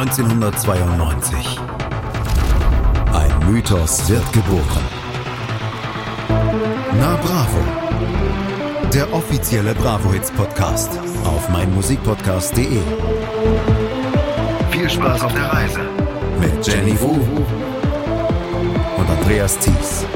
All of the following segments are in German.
1992. Ein Mythos wird geboren. Na Bravo. Der offizielle Bravo Hits Podcast auf meinmusikpodcast.de. Viel Spaß auf der Reise mit Jenny Wu und Andreas Thies.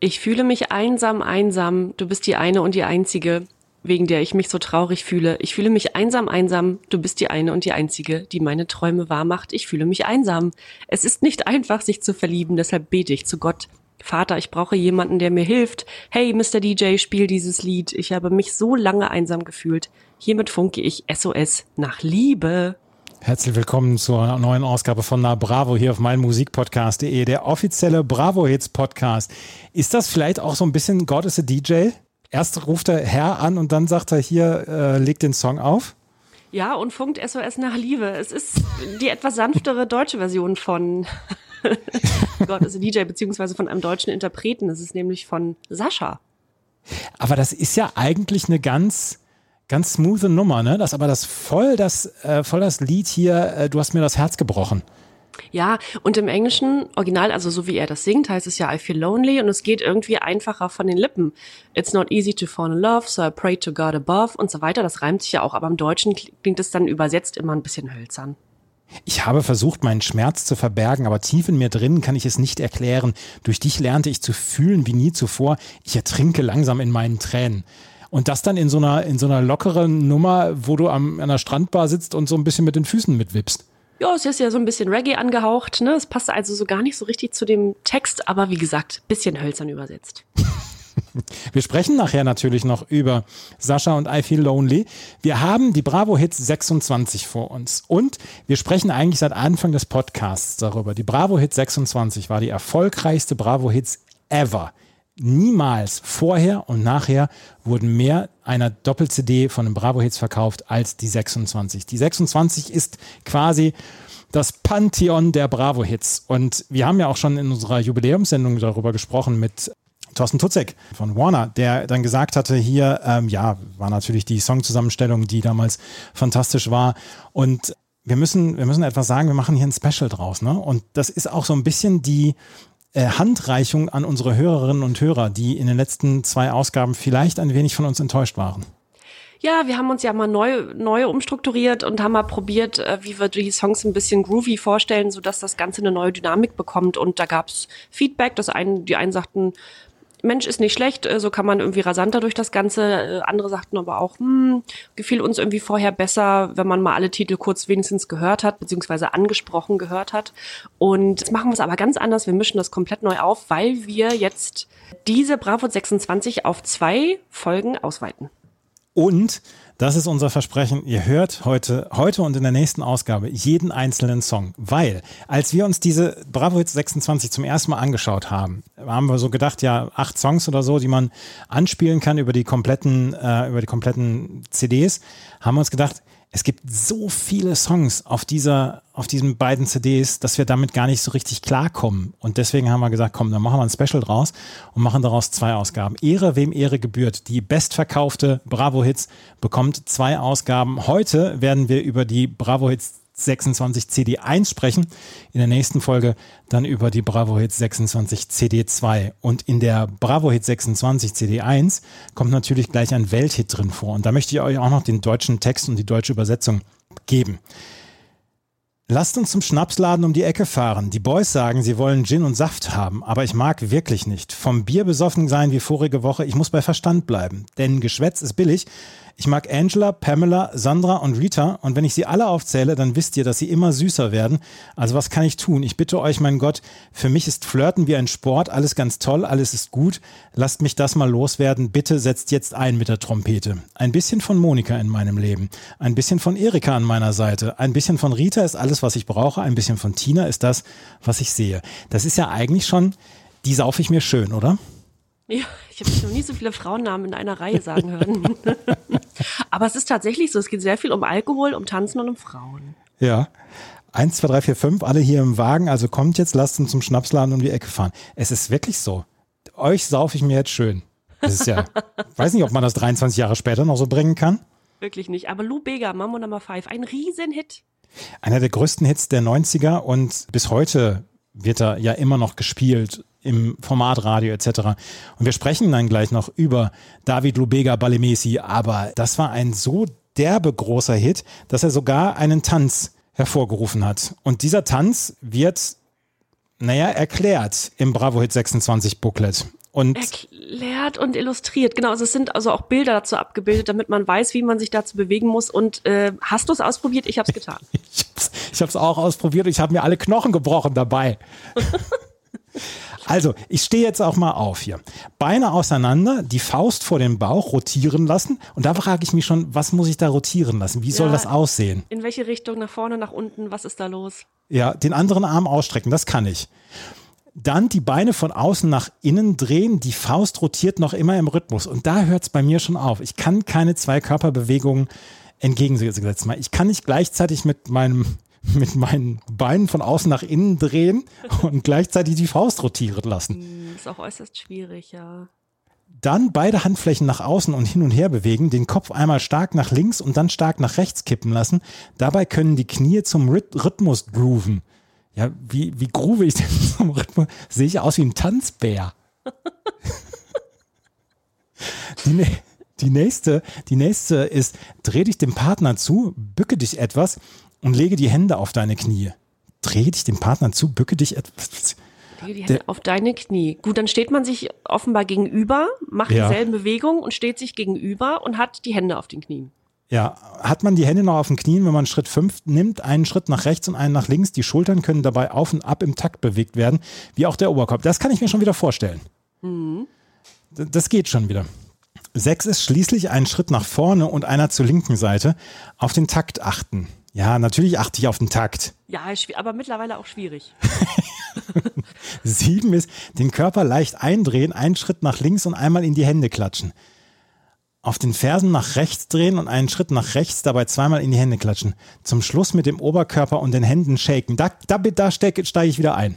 Ich fühle mich einsam, einsam. Du bist die eine und die einzige, wegen der ich mich so traurig fühle. Ich fühle mich einsam, einsam. Du bist die eine und die einzige, die meine Träume wahr macht. Ich fühle mich einsam. Es ist nicht einfach, sich zu verlieben, deshalb bete ich zu Gott. Vater, ich brauche jemanden, der mir hilft. Hey, Mr. DJ, spiel dieses Lied. Ich habe mich so lange einsam gefühlt. Hiermit funke ich SOS nach Liebe. Herzlich willkommen zur neuen Ausgabe von Na Bravo hier auf meinmusikpodcast.de, der offizielle Bravo Hits Podcast. Ist das vielleicht auch so ein bisschen God is a DJ? Erst ruft der Herr an und dann sagt er hier, äh, legt den Song auf. Ja, und funkt SOS nach Liebe. Es ist die etwas sanftere deutsche Version von God is a DJ, beziehungsweise von einem deutschen Interpreten. Es ist nämlich von Sascha. Aber das ist ja eigentlich eine ganz, ganz smooth Nummer, ne? Das aber das voll das äh, voll das Lied hier, äh, du hast mir das Herz gebrochen. Ja, und im englischen Original, also so wie er das singt, heißt es ja I feel lonely und es geht irgendwie einfacher von den Lippen. It's not easy to fall in love, so I pray to God above und so weiter. Das reimt sich ja auch, aber im Deutschen klingt es dann übersetzt immer ein bisschen hölzern. Ich habe versucht, meinen Schmerz zu verbergen, aber tief in mir drin kann ich es nicht erklären. Durch dich lernte ich zu fühlen wie nie zuvor. Ich ertrinke langsam in meinen Tränen. Und das dann in so einer, in so einer lockeren Nummer, wo du am, an der Strandbar sitzt und so ein bisschen mit den Füßen mitwippst. Ja, es ist ja so ein bisschen Reggae angehaucht, ne? Es passt also so gar nicht so richtig zu dem Text, aber wie gesagt, bisschen hölzern übersetzt. Wir sprechen nachher natürlich noch über Sascha und I Feel Lonely. Wir haben die Bravo Hits 26 vor uns und wir sprechen eigentlich seit Anfang des Podcasts darüber. Die Bravo Hits 26 war die erfolgreichste Bravo Hits ever. Niemals vorher und nachher wurden mehr einer Doppel-CD von den Bravo Hits verkauft als die 26. Die 26 ist quasi das Pantheon der Bravo Hits. Und wir haben ja auch schon in unserer Jubiläumssendung darüber gesprochen mit Thorsten Tutzek von Warner, der dann gesagt hatte, hier, ähm, ja, war natürlich die Songzusammenstellung, die damals fantastisch war. Und wir müssen, wir müssen etwas sagen, wir machen hier ein Special draus. Ne? Und das ist auch so ein bisschen die Handreichung an unsere Hörerinnen und Hörer, die in den letzten zwei Ausgaben vielleicht ein wenig von uns enttäuscht waren. Ja, wir haben uns ja mal neu, neu umstrukturiert und haben mal probiert, äh, wie wir die Songs ein bisschen groovy vorstellen, sodass das Ganze eine neue Dynamik bekommt. Und da gab's Feedback, dass einen, die einen sagten, Mensch ist nicht schlecht, äh, so kann man irgendwie rasanter durch das Ganze. Äh, andere sagten aber auch, hm, gefiel uns irgendwie vorher besser, wenn man mal alle Titel kurz wenigstens gehört hat, beziehungsweise angesprochen gehört hat. Und jetzt machen wir es aber ganz anders. Wir mischen das komplett neu auf, weil wir jetzt diese Bravo 26 auf zwei Folgen ausweiten. Und das ist unser Versprechen. Ihr hört heute, heute und in der nächsten Ausgabe jeden einzelnen Song. Weil, als wir uns diese Bravo Hits 26 zum ersten Mal angeschaut haben, haben wir so gedacht, ja, acht Songs oder so, die man anspielen kann über die kompletten, äh, über die kompletten CDs, haben wir uns gedacht, es gibt so viele Songs auf dieser, auf diesen beiden CDs, dass wir damit gar nicht so richtig klarkommen. Und deswegen haben wir gesagt, komm, dann machen wir ein Special draus und machen daraus zwei Ausgaben. Ehre, wem Ehre gebührt. Die bestverkaufte Bravo Hits bekommt zwei Ausgaben. Heute werden wir über die Bravo Hits 26 CD1 sprechen. In der nächsten Folge dann über die Bravo Hits 26 CD2. Und in der Bravo Hits 26 CD1 kommt natürlich gleich ein Welthit drin vor. Und da möchte ich euch auch noch den deutschen Text und die deutsche Übersetzung geben. Lasst uns zum Schnapsladen um die Ecke fahren. Die Boys sagen, sie wollen Gin und Saft haben, aber ich mag wirklich nicht. Vom Bier besoffen sein wie vorige Woche, ich muss bei Verstand bleiben. Denn Geschwätz ist billig. Ich mag Angela, Pamela, Sandra und Rita und wenn ich sie alle aufzähle, dann wisst ihr, dass sie immer süßer werden. Also was kann ich tun? Ich bitte euch, mein Gott, für mich ist Flirten wie ein Sport, alles ganz toll, alles ist gut. Lasst mich das mal loswerden. Bitte setzt jetzt ein mit der Trompete. Ein bisschen von Monika in meinem Leben, ein bisschen von Erika an meiner Seite, ein bisschen von Rita ist alles, was ich brauche, ein bisschen von Tina ist das, was ich sehe. Das ist ja eigentlich schon, die saufe ich mir schön, oder? Ja, ich habe noch nie so viele Frauennamen in einer Reihe sagen hören. Aber es ist tatsächlich so, es geht sehr viel um Alkohol, um Tanzen und um Frauen. Ja. Eins, zwei, drei, vier, fünf, alle hier im Wagen, also kommt jetzt, lasst uns zum Schnapsladen um die Ecke fahren. Es ist wirklich so. Euch saufe ich mir jetzt schön. Das ist ja, weiß nicht, ob man das 23 Jahre später noch so bringen kann. Wirklich nicht. Aber Lou Bega, Mambo Number 5, ein Riesenhit. Einer der größten Hits der 90er und bis heute wird er ja immer noch gespielt im Formatradio etc. Und wir sprechen dann gleich noch über David Lubega Balemesi, aber das war ein so derbe großer Hit, dass er sogar einen Tanz hervorgerufen hat. Und dieser Tanz wird, naja, erklärt im Bravo Hit 26 Booklet. Und erklärt und illustriert, genau. Also es sind also auch Bilder dazu abgebildet, damit man weiß, wie man sich dazu bewegen muss. Und äh, hast du es ausprobiert? Ich habe es getan. ich habe es auch ausprobiert. Ich habe mir alle Knochen gebrochen dabei. Also, ich stehe jetzt auch mal auf hier. Beine auseinander, die Faust vor dem Bauch rotieren lassen. Und da frage ich mich schon, was muss ich da rotieren lassen? Wie soll ja, das aussehen? In welche Richtung? Nach vorne, nach unten? Was ist da los? Ja, den anderen Arm ausstrecken, das kann ich. Dann die Beine von außen nach innen drehen, die Faust rotiert noch immer im Rhythmus. Und da hört es bei mir schon auf. Ich kann keine zwei Körperbewegungen entgegengesetzt machen. Ich kann nicht gleichzeitig mit meinem mit meinen Beinen von außen nach innen drehen und gleichzeitig die Faust rotieren lassen. Hm, ist auch äußerst schwierig, ja. Dann beide Handflächen nach außen und hin und her bewegen, den Kopf einmal stark nach links und dann stark nach rechts kippen lassen. Dabei können die Knie zum Rhythmus grooven. Ja, wie, wie groove ich denn zum Rhythmus? Sehe ich aus wie ein Tanzbär. die, die, nächste, die nächste ist, dreh dich dem Partner zu, bücke dich etwas und lege die Hände auf deine Knie. Dreh dich dem Partner zu, bücke dich etwas. Lege die Hände auf deine Knie. Gut, dann steht man sich offenbar gegenüber, macht ja. dieselben Bewegungen und steht sich gegenüber und hat die Hände auf den Knien. Ja, hat man die Hände noch auf den Knien, wenn man Schritt 5 nimmt, einen Schritt nach rechts und einen nach links, die Schultern können dabei auf und ab im Takt bewegt werden, wie auch der Oberkopf. Das kann ich mir schon wieder vorstellen. Mhm. Das geht schon wieder. Sechs ist schließlich ein Schritt nach vorne und einer zur linken Seite. Auf den Takt achten. Ja, natürlich achte ich auf den Takt. Ja, aber mittlerweile auch schwierig. Sieben ist den Körper leicht eindrehen, einen Schritt nach links und einmal in die Hände klatschen. Auf den Fersen nach rechts drehen und einen Schritt nach rechts, dabei zweimal in die Hände klatschen. Zum Schluss mit dem Oberkörper und den Händen shaken. Da, da, da steige ich wieder ein.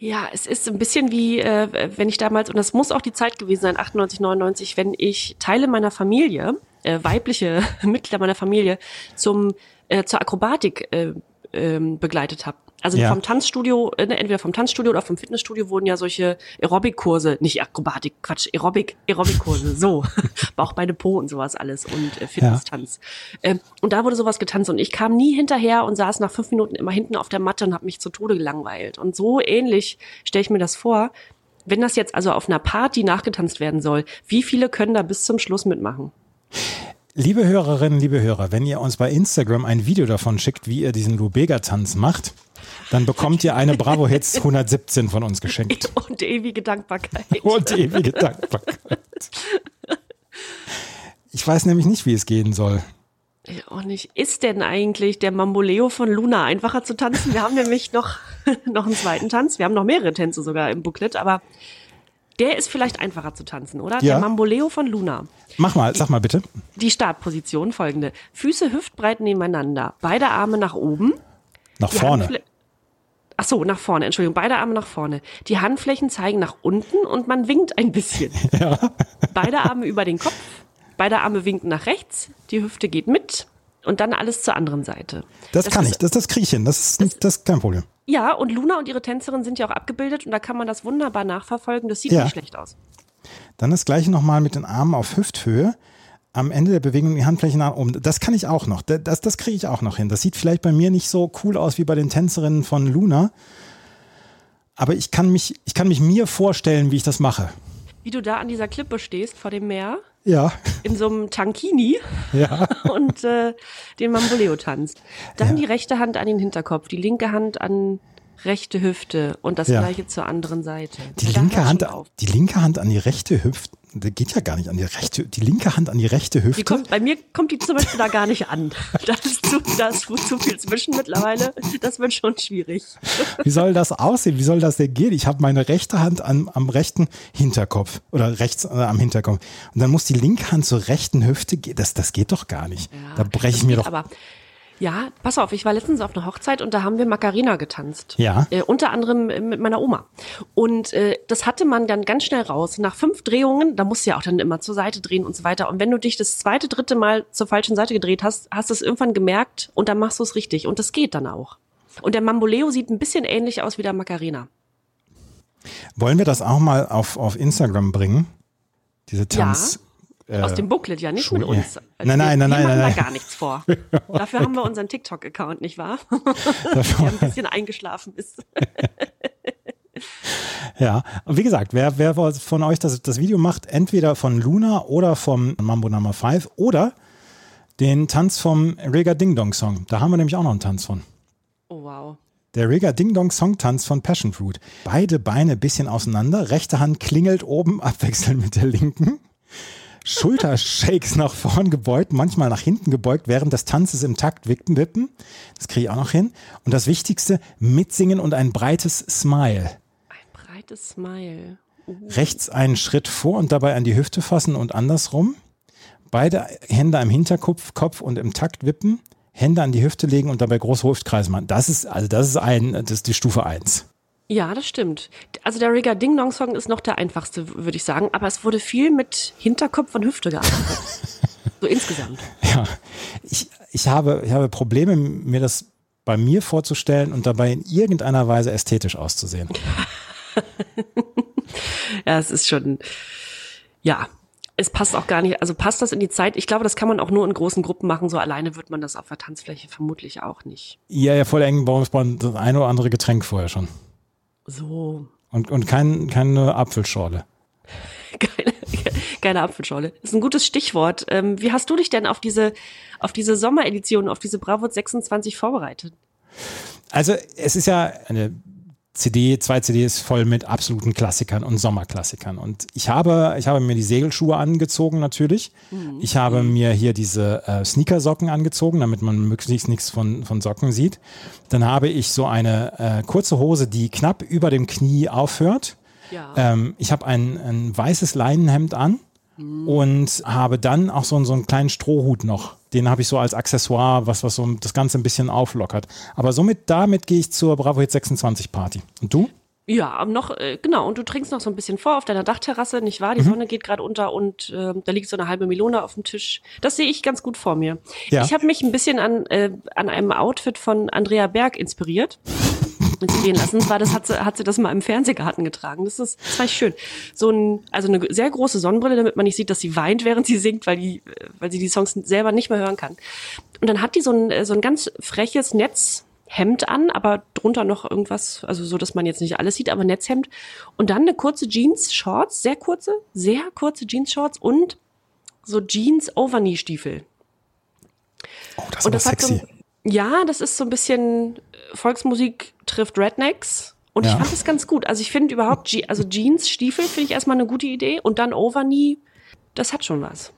Ja, es ist ein bisschen wie, äh, wenn ich damals, und das muss auch die Zeit gewesen sein, 98, 99, wenn ich Teile meiner Familie, äh, weibliche Mitglieder meiner Familie, zum äh, zur Akrobatik äh, ähm, begleitet habe. Also ja. vom Tanzstudio, äh, ne, entweder vom Tanzstudio oder vom Fitnessstudio wurden ja solche Aerobic-Kurse, nicht Akrobatik, Quatsch, Aerobic, Aerobic-Kurse, so. Bauch, Beine, Po und sowas alles und äh, Fitness-Tanz. Ja. Ähm, und da wurde sowas getanzt und ich kam nie hinterher und saß nach fünf Minuten immer hinten auf der Matte und habe mich zu Tode gelangweilt. Und so ähnlich stelle ich mir das vor. Wenn das jetzt also auf einer Party nachgetanzt werden soll, wie viele können da bis zum Schluss mitmachen? Liebe Hörerinnen, liebe Hörer, wenn ihr uns bei Instagram ein Video davon schickt, wie ihr diesen Lubega-Tanz macht, dann bekommt ihr eine Bravo Hits 117 von uns geschenkt. Und ewige Dankbarkeit. Und ewige Dankbarkeit. Ich weiß nämlich nicht, wie es gehen soll. Auch nicht. Ist denn eigentlich der Mamboleo von Luna einfacher zu tanzen? Wir haben nämlich noch, noch einen zweiten Tanz. Wir haben noch mehrere Tänze sogar im Booklet, aber der ist vielleicht einfacher zu tanzen, oder? Ja. Der Mamboleo von Luna. Mach mal, sag mal bitte. Die Startposition folgende. Füße hüftbreit nebeneinander, beide Arme nach oben. Nach vorne. Handfl Ach so, nach vorne, Entschuldigung, beide Arme nach vorne. Die Handflächen zeigen nach unten und man winkt ein bisschen. Ja. Beide Arme über den Kopf, beide Arme winken nach rechts, die Hüfte geht mit und dann alles zur anderen Seite. Das, das kann ist, ich, das, das kriege ich hin, das ist, nicht, das ist kein Problem. Ja, und Luna und ihre Tänzerin sind ja auch abgebildet und da kann man das wunderbar nachverfolgen. Das sieht ja. nicht schlecht aus. Dann das gleiche nochmal mit den Armen auf Hüfthöhe. Am Ende der Bewegung die Handflächen nach oben. Das kann ich auch noch. Das, das kriege ich auch noch hin. Das sieht vielleicht bei mir nicht so cool aus wie bei den Tänzerinnen von Luna. Aber ich kann mich, ich kann mich mir vorstellen, wie ich das mache. Wie du da an dieser Klippe stehst vor dem Meer. Ja. In so einem Tankini. Ja. Und äh, den Mamboleo tanzt. Dann ja. die rechte Hand an den Hinterkopf, die linke Hand an rechte Hüfte und das ja. gleiche zur anderen Seite. Die linke Hand, die linke Hand an die rechte Hüfte, der geht ja gar nicht an die rechte, die linke Hand an die rechte Hüfte. Die kommt, bei mir kommt die zum Beispiel da gar nicht an. Da ist zu, da ist zu viel zwischen mittlerweile. Das wird schon schwierig. Wie soll das aussehen? Wie soll das denn gehen? Ich habe meine rechte Hand am, am rechten Hinterkopf oder rechts äh, am Hinterkopf. Und dann muss die linke Hand zur rechten Hüfte gehen. Das, das geht doch gar nicht. Ja, da breche ich mir doch. Aber Ja, pass auf, ich war letztens auf einer Hochzeit und da haben wir Macarena getanzt. Ja. Äh, unter anderem äh, mit meiner Oma. Und äh, das hatte man dann ganz schnell raus. Nach fünf Drehungen, da musst du ja auch dann immer zur Seite drehen und so weiter. Und wenn du dich das zweite, dritte Mal zur falschen Seite gedreht hast, hast du es irgendwann gemerkt und dann machst du es richtig. Und das geht dann auch. Und der Mamboleo sieht ein bisschen ähnlich aus wie der Macarena. Wollen wir das auch mal auf, auf Instagram bringen? Diese Tanz. Ja, aus dem Booklet, ja, nicht Schuhe- mit uns. Nein, nein, wir, nein, wir nein, machen nein, da gar nichts vor. Dafür haben wir unseren TikTok-Account, nicht wahr? der ein bisschen eingeschlafen ist. Ja, und wie gesagt, wer, wer von euch das, das Video macht, entweder von Luna oder vom Mambo Number 5 oder den Tanz vom Rega Ding Dong Song. Da haben wir nämlich auch noch einen Tanz von. Oh, wow. Der Rega Ding Dong Song Tanz von Passion Fruit. Beide Beine bisschen auseinander, rechte Hand klingelt oben abwechselnd mit der linken. Schultershakes nach vorn gebeugt, manchmal nach hinten gebeugt, während des Tanzes im Takt wippen, wippen. Das kriege ich auch noch hin. Und das Wichtigste, mitsingen und ein breites Smile. Ein breites Smile. Rechts einen Schritt vor und dabei an die Hüfte fassen und andersrum. Beide Hände am Hinterkopf Kopf und im Takt wippen. Hände an die Hüfte legen und dabei große Hüftkreise machen. Das ist, also das ist ein, das ist die Stufe 1. Ja, das stimmt. Also der Rigga Ding Dong Song ist noch der einfachste, würde ich sagen. Aber es wurde viel mit Hinterkopf und Hüfte gearbeitet. so insgesamt. Ja, ich, ich, habe, ich habe Probleme, mir das bei mir vorzustellen und dabei in irgendeiner Weise ästhetisch auszusehen. Ja, es ist schon, ja, es passt auch gar nicht, also passt das in die Zeit? Ich glaube, das kann man auch nur in großen Gruppen machen. So alleine wird man das auf der Tanzfläche vermutlich auch nicht. Ja, ja, voll eng braucht man das eine oder andere Getränk vorher schon. So, Und, und kein, keine Apfelschorle. keine, keine Apfelschorle. Das ist ein gutes Stichwort. Ähm, wie hast du dich denn auf diese, auf diese Sommeredition, auf diese Bravo 26 vorbereitet? Also es ist ja eine CD, zwei CDs voll mit absoluten Klassikern und Sommerklassikern. Und ich habe, ich habe mir die Segelschuhe angezogen natürlich. Ich habe mir hier diese äh, Sneakersocken angezogen, damit man möglichst nichts von, von Socken sieht. Dann habe ich so eine äh, kurze Hose, die knapp über dem Knie aufhört. Ja. Ähm, ich habe ein, ein weißes Leinenhemd an und habe dann auch so, einen- so einen kleinen Strohhut noch. Den habe ich so als Accessoire, was, was so das Ganze ein bisschen auflockert. Aber somit, damit gehe ich zur Bravo Hit 26 Party. Und du? Ja, noch, äh, genau, und du trinkst noch so ein bisschen vor auf deiner Dachterrasse, nicht Mhm. wahr? Die Sonne geht gerade unter und äh, da liegt so eine halbe Melone auf dem Tisch. Das sehe ich ganz gut vor mir. Ja. Ich habe mich ein bisschen an, äh, an einem Outfit von Andrea Berg inspiriert. Inspirieren lassen. Zwar das hat sie, hat sie das mal im Fernsehgarten getragen. Das ist, das war echt schön. So ein, also eine sehr große Sonnenbrille, damit man nicht sieht, dass sie weint, während sie singt, weil die, weil sie die Songs selber nicht mehr hören kann. Und dann hat die so ein, so ein ganz freches Netzhemd an, aber drunter noch irgendwas, also so, dass man jetzt nicht alles sieht, aber Netzhemd. Und dann eine kurze Jeans-Shorts, sehr kurze, sehr kurze Jeans-Shorts und so Jeans-Overknee-Stiefel. Oh, das ist Und aber das hat so, sexy. Ja, das ist so ein bisschen äh, Volksmusik trifft Rednecks. Und ich Ja. fand das ganz gut. Also ich finde überhaupt, Je also Jeans, Stiefel finde ich erstmal eine gute Idee. Und dann Overknee, das hat schon was.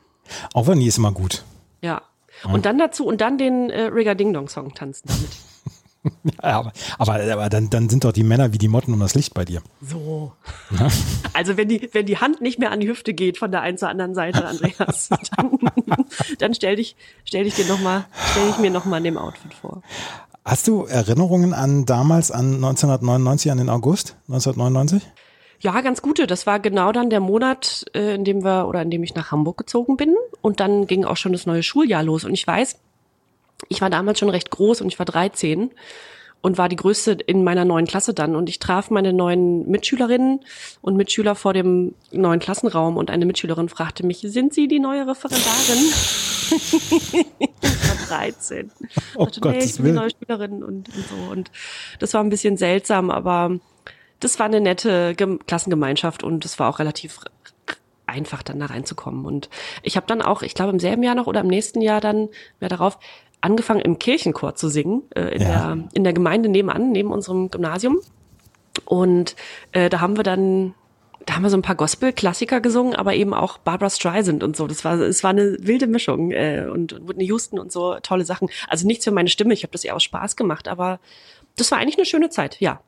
Die ist immer gut. Ja. Und dann dazu, und dann den äh, Rigga Ding Dong Song tanzen damit. Ja, aber aber, aber dann, dann sind doch die Männer wie die Motten um das Licht bei dir. So. Also wenn die, wenn die Hand nicht mehr an die Hüfte geht von der einen zur anderen Seite, Andreas, dann, dann stell dich, stell dich dir noch mal, stell ich mir noch mal in dem Outfit vor. Hast du Erinnerungen an damals, an 1999, an den August 1999? Ja, ganz gute. Das war genau dann der Monat, äh, in dem wir oder in dem ich nach Hamburg gezogen bin. Und dann ging auch schon das neue Schuljahr los. Und ich weiß, ich war damals schon recht groß und ich war 13 und war die größte in meiner neuen Klasse dann. Und ich traf meine neuen Mitschülerinnen und Mitschüler vor dem neuen Klassenraum und eine Mitschülerin fragte mich, sind Sie die neue Referendarin? ich war 13. Oh, dachte, nee, ich bin die neue Schülerin und, und so. Und das war ein bisschen seltsam, aber das war eine nette Gem Klassengemeinschaft und es war auch relativ einfach dann da reinzukommen. Und ich habe dann auch, ich glaube im selben Jahr noch oder im nächsten Jahr dann mehr darauf angefangen im Kirchenchor zu singen äh, in, Ja. der, in der Gemeinde nebenan, neben unserem Gymnasium. Und äh, da haben wir dann da haben wir so ein paar Gospel-Klassiker gesungen, aber eben auch Barbara Streisand und so. Das war, es war eine wilde Mischung äh, und Whitney Houston und so tolle Sachen. Also nichts für meine Stimme. Ich habe das eher aus Spaß gemacht, aber das war eigentlich eine schöne Zeit. Ja,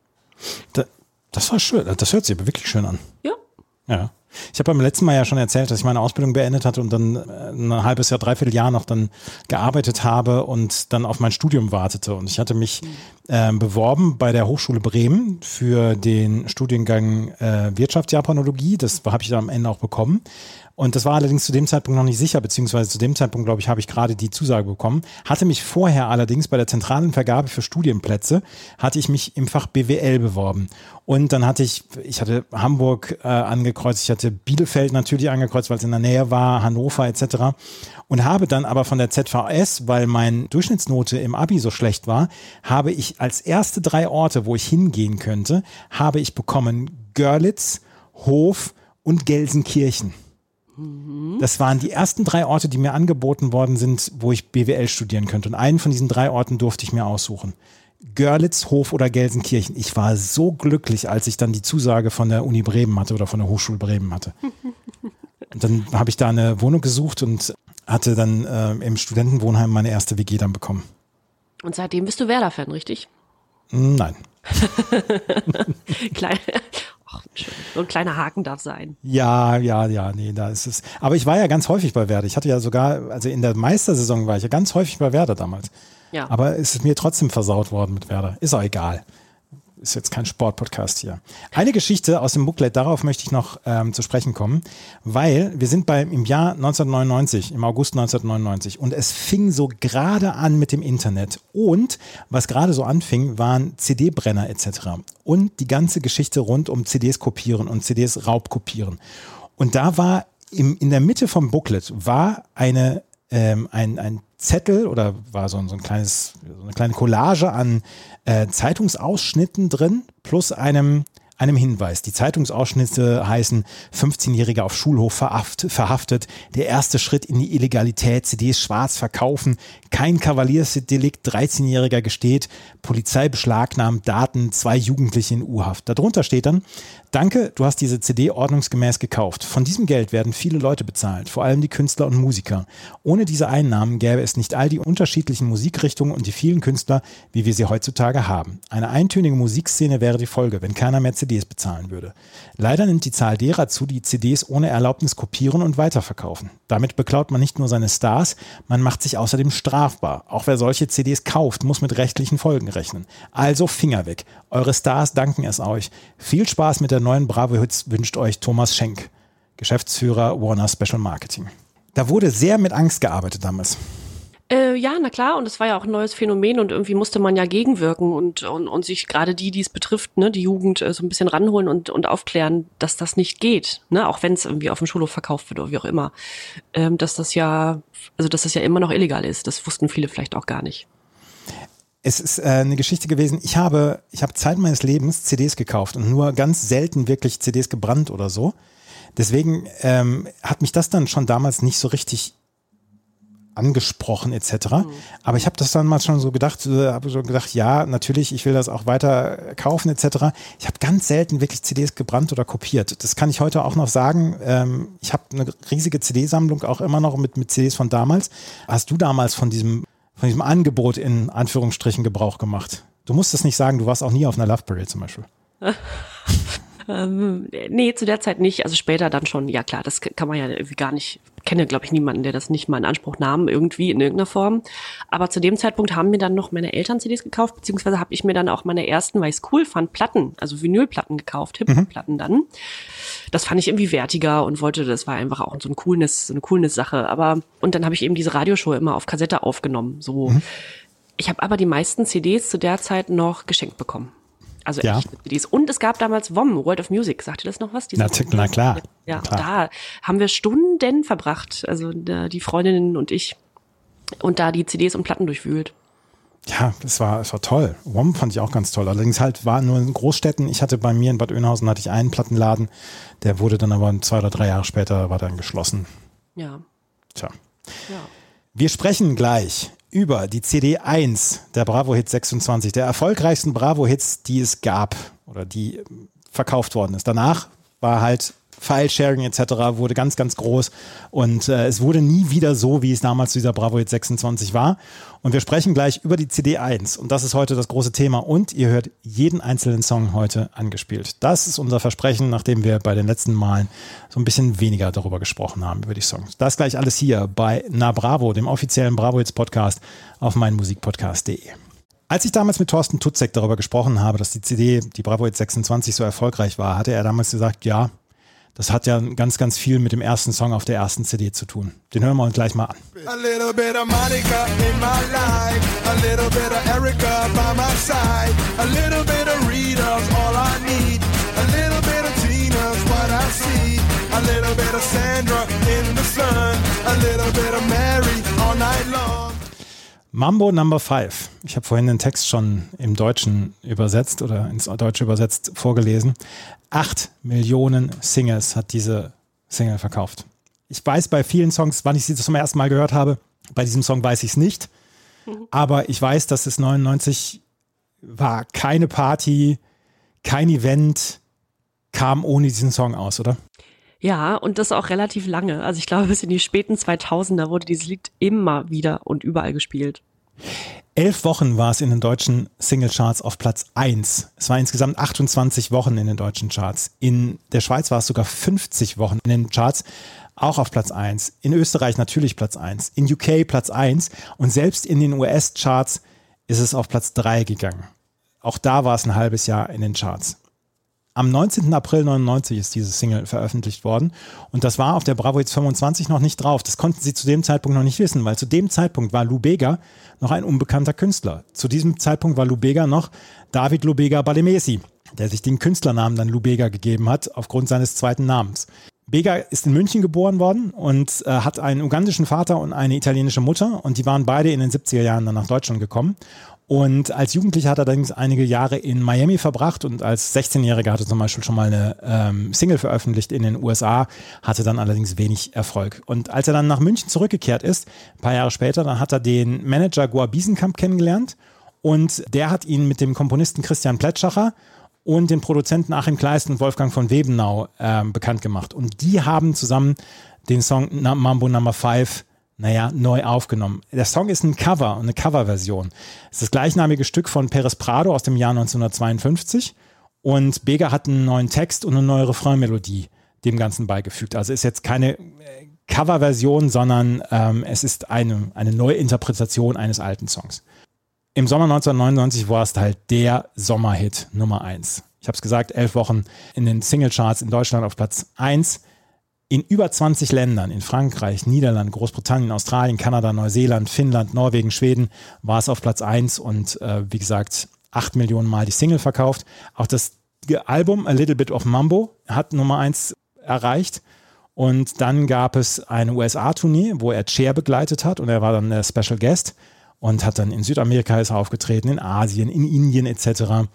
Da, das war schön. Das hört sich aber wirklich schön an. ja. Ja. Ich habe beim letzten Mal ja schon erzählt, dass ich meine Ausbildung beendet hatte und dann äh, ein halbes Jahr, dreiviertel Jahr noch dann gearbeitet habe und dann auf mein Studium wartete. Und ich hatte mich äh, beworben bei der Hochschule Bremen für den Studiengang äh, Wirtschaftsjapanologie. Das habe ich dann am Ende auch bekommen. Und das war allerdings zu dem Zeitpunkt noch nicht sicher, beziehungsweise zu dem Zeitpunkt, glaube ich, habe ich gerade die Zusage bekommen. Hatte mich vorher allerdings bei der zentralen Vergabe für Studienplätze, hatte ich mich im Fach BWL beworben. Und dann hatte ich, ich hatte Hamburg äh, angekreuzt, ich hatte Bielefeld natürlich angekreuzt, weil es in der Nähe war, Hannover etc. Und habe dann aber von der ZVS, weil meine Durchschnittsnote im Abi so schlecht war, habe ich als erste drei Orte, wo ich hingehen könnte, habe ich bekommen Görlitz, Hof und Gelsenkirchen. Das waren die ersten drei Orte, die mir angeboten worden sind, wo ich BWL studieren könnte. Und einen von diesen drei Orten durfte ich mir aussuchen. Görlitz, Hof oder Gelsenkirchen. Ich war so glücklich, als ich dann die Zusage von der Uni Bremen hatte oder von der Hochschule Bremen hatte. Und dann habe ich da eine Wohnung gesucht und hatte dann äh, im Studentenwohnheim meine erste WG dann bekommen. Und seitdem bist du Werder-Fan, richtig? Nein. Klein, Ach, so ein kleiner Haken darf sein. Ja, ja, ja, nee, da ist es. Aber ich war ja ganz häufig bei Werder. Ich hatte ja sogar, also in der Meistersaison war ich ja ganz häufig bei Werder damals. Ja. Aber es ist mir trotzdem versaut worden mit Werder. Ist auch egal ist jetzt kein Sportpodcast hier. Eine Geschichte aus dem Booklet, darauf möchte ich noch ähm, zu sprechen kommen, weil wir sind bei, im Jahr 1999, im August 1999 und es fing so gerade an mit dem Internet und was gerade so anfing, waren CD-Brenner etc. und die ganze Geschichte rund um CDs kopieren und CDs Raubkopieren. Und da war im, in der Mitte vom Booklet war eine, ähm, ein, ein Zettel oder war so ein, so ein kleines, so eine kleine Collage an äh, Zeitungsausschnitten drin plus einem einem Hinweis. Die Zeitungsausschnitte heißen 15-Jähriger auf Schulhof verhaftet, der erste Schritt in die Illegalität, CDs schwarz verkaufen, kein Kavaliersdelikt, 13-Jähriger gesteht, Polizei beschlagnahmt Daten, zwei Jugendliche in U-Haft. Darunter steht dann, Danke, du hast diese CD ordnungsgemäß gekauft. Von diesem Geld werden viele Leute bezahlt, vor allem die Künstler und Musiker. Ohne diese Einnahmen gäbe es nicht all die unterschiedlichen Musikrichtungen und die vielen Künstler, wie wir sie heutzutage haben. Eine eintönige Musikszene wäre die Folge, wenn keiner mehr CDs bezahlen würde. Leider nimmt die Zahl derer zu, die CDs ohne Erlaubnis kopieren und weiterverkaufen. Damit beklaut man nicht nur seine Stars, man macht sich außerdem strafbar. Auch wer solche CDs kauft, muss mit rechtlichen Folgen rechnen. Also Finger weg. Eure Stars danken es euch. Viel Spaß mit der neuen Bravo Hits wünscht euch Thomas Schenk, Geschäftsführer Warner Special Marketing. Da wurde sehr mit Angst gearbeitet damals. Äh, ja, na klar, und es war ja auch ein neues Phänomen und irgendwie musste man ja gegenwirken und, und, und sich gerade die, die es betrifft, ne, die Jugend äh, so ein bisschen ranholen und, und aufklären, dass das nicht geht, ne, auch wenn es irgendwie auf dem Schulhof verkauft wird oder wie auch immer, ähm, dass das ja, also dass das ja immer noch illegal ist. Das wussten viele vielleicht auch gar nicht es ist äh, eine Geschichte gewesen. Ich habe, ich habe Zeit meines Lebens CDs gekauft und nur ganz selten wirklich CDs gebrannt oder so. Deswegen ähm, hat mich das dann schon damals nicht so richtig angesprochen etc. Mhm. Aber ich habe das dann mal schon so gedacht, äh, habe so gedacht, ja, natürlich, ich will das auch weiter kaufen etc. Ich habe ganz selten wirklich CDs gebrannt oder kopiert. Das kann ich heute auch noch sagen. Ähm, ich habe eine riesige CD-Sammlung auch immer noch mit, mit CDs von damals. Hast du damals von diesem von diesem Angebot in Anführungsstrichen Gebrauch gemacht? Du musst es nicht sagen, du warst auch nie auf einer Love Parade zum Beispiel. ähm, nee, zu der Zeit nicht. Also später dann schon. Ja klar, das kann man ja irgendwie gar nicht. Kenne, glaube ich, niemanden, der das nicht mal in Anspruch nahm, irgendwie in irgendeiner Form. Aber zu dem Zeitpunkt haben mir dann noch meine Eltern CDs gekauft, beziehungsweise habe ich mir dann auch meine ersten, weil ich es cool fand, Platten, also Vinylplatten gekauft, Hip-Hop-Platten mhm. dann. Das fand ich irgendwie wertiger und wollte, das war einfach auch so ein coolness, so eine coolness Sache. Aber und dann habe ich eben diese Radioshow immer auf Kassette aufgenommen. So, mhm. ich habe aber die meisten CDs zu der Zeit noch geschenkt bekommen. Also ja. echte CDs. Und es gab damals WOM, World of Music. Sagt ihr das noch was? Na, na, klar. Ja, klar. da haben wir Stunden verbracht, also die Freundinnen und ich, und da die CDs und Platten durchwühlt. Ja, es war, es war toll. WOM fand ich auch ganz toll. Allerdings halt war nur in Großstädten. Ich hatte bei mir in Bad Oeynhausen hatte ich einen Plattenladen. Der wurde dann aber zwei oder drei Jahre später war dann geschlossen. Ja. Tja. Ja. Wir sprechen gleich über die CD 1 der Bravo Hits 26, der erfolgreichsten Bravo Hits, die es gab oder die verkauft worden ist. Danach war halt File-Sharing etc. wurde ganz, ganz groß und äh, es wurde nie wieder so, wie es damals zu dieser Bravo Hit 26 war. Und wir sprechen gleich über die CD 1 und das ist heute das große Thema und ihr hört jeden einzelnen Song heute angespielt. Das ist unser Versprechen, nachdem wir bei den letzten Malen so ein bisschen weniger darüber gesprochen haben, über die Songs. Das gleich alles hier bei Na Bravo, dem offiziellen Bravo Hits Podcast auf meinmusikpodcast.de. Als ich damals mit Thorsten Tutzek darüber gesprochen habe, dass die CD, die Bravo Hits 26 so erfolgreich war, hatte er damals gesagt, ja, das hat ja ganz, ganz viel mit dem ersten Song auf der ersten CD zu tun. Den hören wir uns gleich mal an. A little bit of Monica in my life, a little bit of Erica by my side, a little bit of Rita's all I need, a little bit of Tina's what I see, a little bit of Sandra in the sun, a little bit of Mary all night. Mambo Number 5. Ich habe vorhin den Text schon im Deutschen übersetzt oder ins Deutsche übersetzt vorgelesen. Acht Millionen Singles hat diese Single verkauft. Ich weiß bei vielen Songs, wann ich sie zum ersten Mal gehört habe. Bei diesem Song weiß ich es nicht. Mhm. Aber ich weiß, dass es 99 war keine Party, kein Event, kam ohne diesen Song aus, oder? Ja, und das auch relativ lange. Also ich glaube, bis in die späten 2000er wurde dieses Lied immer wieder und überall gespielt. Elf Wochen war es in den deutschen Singlecharts auf Platz 1. Es war insgesamt 28 Wochen in den deutschen Charts. In der Schweiz war es sogar 50 Wochen in den Charts, auch auf Platz 1. In Österreich natürlich Platz 1. In UK Platz 1. Und selbst in den US-Charts ist es auf Platz 3 gegangen. Auch da war es ein halbes Jahr in den Charts. Am 19. April 99 ist diese Single veröffentlicht worden und das war auf der Bravo Hits 25 noch nicht drauf. Das konnten sie zu dem Zeitpunkt noch nicht wissen, weil zu dem Zeitpunkt war Lou Bega noch ein unbekannter Künstler. Zu diesem Zeitpunkt war Lou Bega noch David Lubega Balemesi, der sich den Künstlernamen dann Lou Bega gegeben hat aufgrund seines zweiten Namens. Bega ist in München geboren worden und äh, hat einen ugandischen Vater und eine italienische Mutter und die waren beide in den 70er Jahren dann nach Deutschland gekommen und als Jugendlicher hat er allerdings einige Jahre in Miami verbracht und als 16-Jähriger hatte zum Beispiel schon mal eine ähm, Single veröffentlicht in den USA, hatte dann allerdings wenig Erfolg. Und als er dann nach München zurückgekehrt ist, ein paar Jahre später, dann hat er den Manager Goa Biesenkamp kennengelernt und der hat ihn mit dem Komponisten Christian Plätschacher und den Produzenten Achim Kleist und Wolfgang von Webenau äh, bekannt gemacht. Und die haben zusammen den Song Mambo Number 5 naja, neu aufgenommen. Der Song ist ein Cover, eine Coverversion. Es ist das gleichnamige Stück von Perez Prado aus dem Jahr 1952 und Bega hat einen neuen Text und eine neue Refrainmelodie dem Ganzen beigefügt. Also ist jetzt keine äh, Coverversion, sondern ähm, es ist eine, eine Neuinterpretation eines alten Songs. Im Sommer 1999 war es halt der Sommerhit Nummer 1. Ich habe es gesagt, elf Wochen in den Singlecharts in Deutschland auf Platz 1 in über 20 Ländern, in Frankreich, Niederlande, Großbritannien, Australien, Kanada, Neuseeland, Finnland, Norwegen, Schweden, war es auf Platz 1 und äh, wie gesagt, 8 Millionen Mal die Single verkauft. Auch das Album A Little Bit of Mambo hat Nummer 1 erreicht. Und dann gab es eine USA-Tournee, wo er Cher begleitet hat und er war dann der Special Guest und hat dann in Südamerika ist aufgetreten, in Asien, in Indien etc.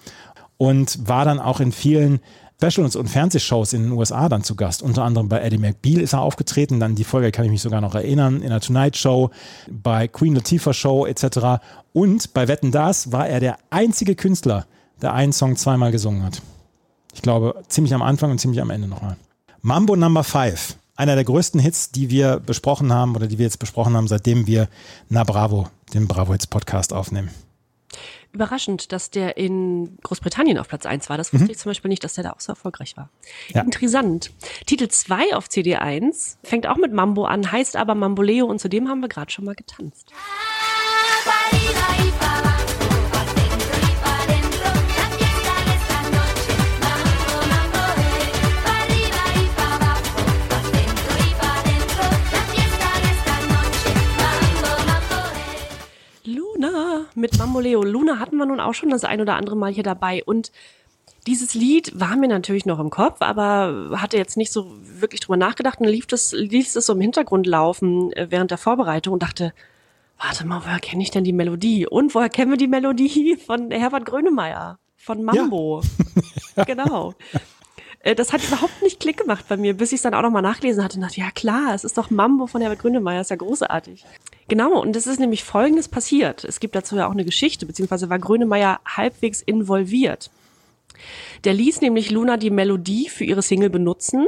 Und war dann auch in vielen Specials und Fernsehshows in den USA dann zu Gast. Unter anderem bei Eddie McBeal ist er aufgetreten. Dann die Folge kann ich mich sogar noch erinnern. In der Tonight Show, bei Queen Latifah Show etc. Und bei Wetten Das war er der einzige Künstler, der einen Song zweimal gesungen hat. Ich glaube, ziemlich am Anfang und ziemlich am Ende nochmal. Mambo Number 5. Einer der größten Hits, die wir besprochen haben oder die wir jetzt besprochen haben, seitdem wir Na Bravo, den Bravo Hits Podcast aufnehmen überraschend, dass der in Großbritannien auf Platz 1 war. Das wusste mhm. ich zum Beispiel nicht, dass der da auch so erfolgreich war. Ja. Interessant. Titel 2 auf CD 1 fängt auch mit Mambo an, heißt aber Mamboleo und zu dem haben wir gerade schon mal getanzt. Ah, mit Mamboleo. Luna hatten wir nun auch schon das ein oder andere Mal hier dabei und dieses Lied war mir natürlich noch im Kopf, aber hatte jetzt nicht so wirklich drüber nachgedacht und lief das, lief es so im Hintergrund laufen äh, während der Vorbereitung und dachte, warte mal, woher kenne ich denn die Melodie? Und woher kennen wir die Melodie von Herbert Grönemeyer? Von Mambo. Ja. genau. Äh, das hat überhaupt nicht Klick gemacht bei mir, bis ich es dann auch nochmal nachgelesen hatte und dachte, ja klar, es ist doch Mambo von Herbert Grönemeyer, ist ja großartig. Genau, und es ist nämlich Folgendes passiert. Es gibt dazu ja auch eine Geschichte, beziehungsweise war Grönemeyer halbwegs involviert. Der ließ nämlich Luna die Melodie für ihre Single benutzen.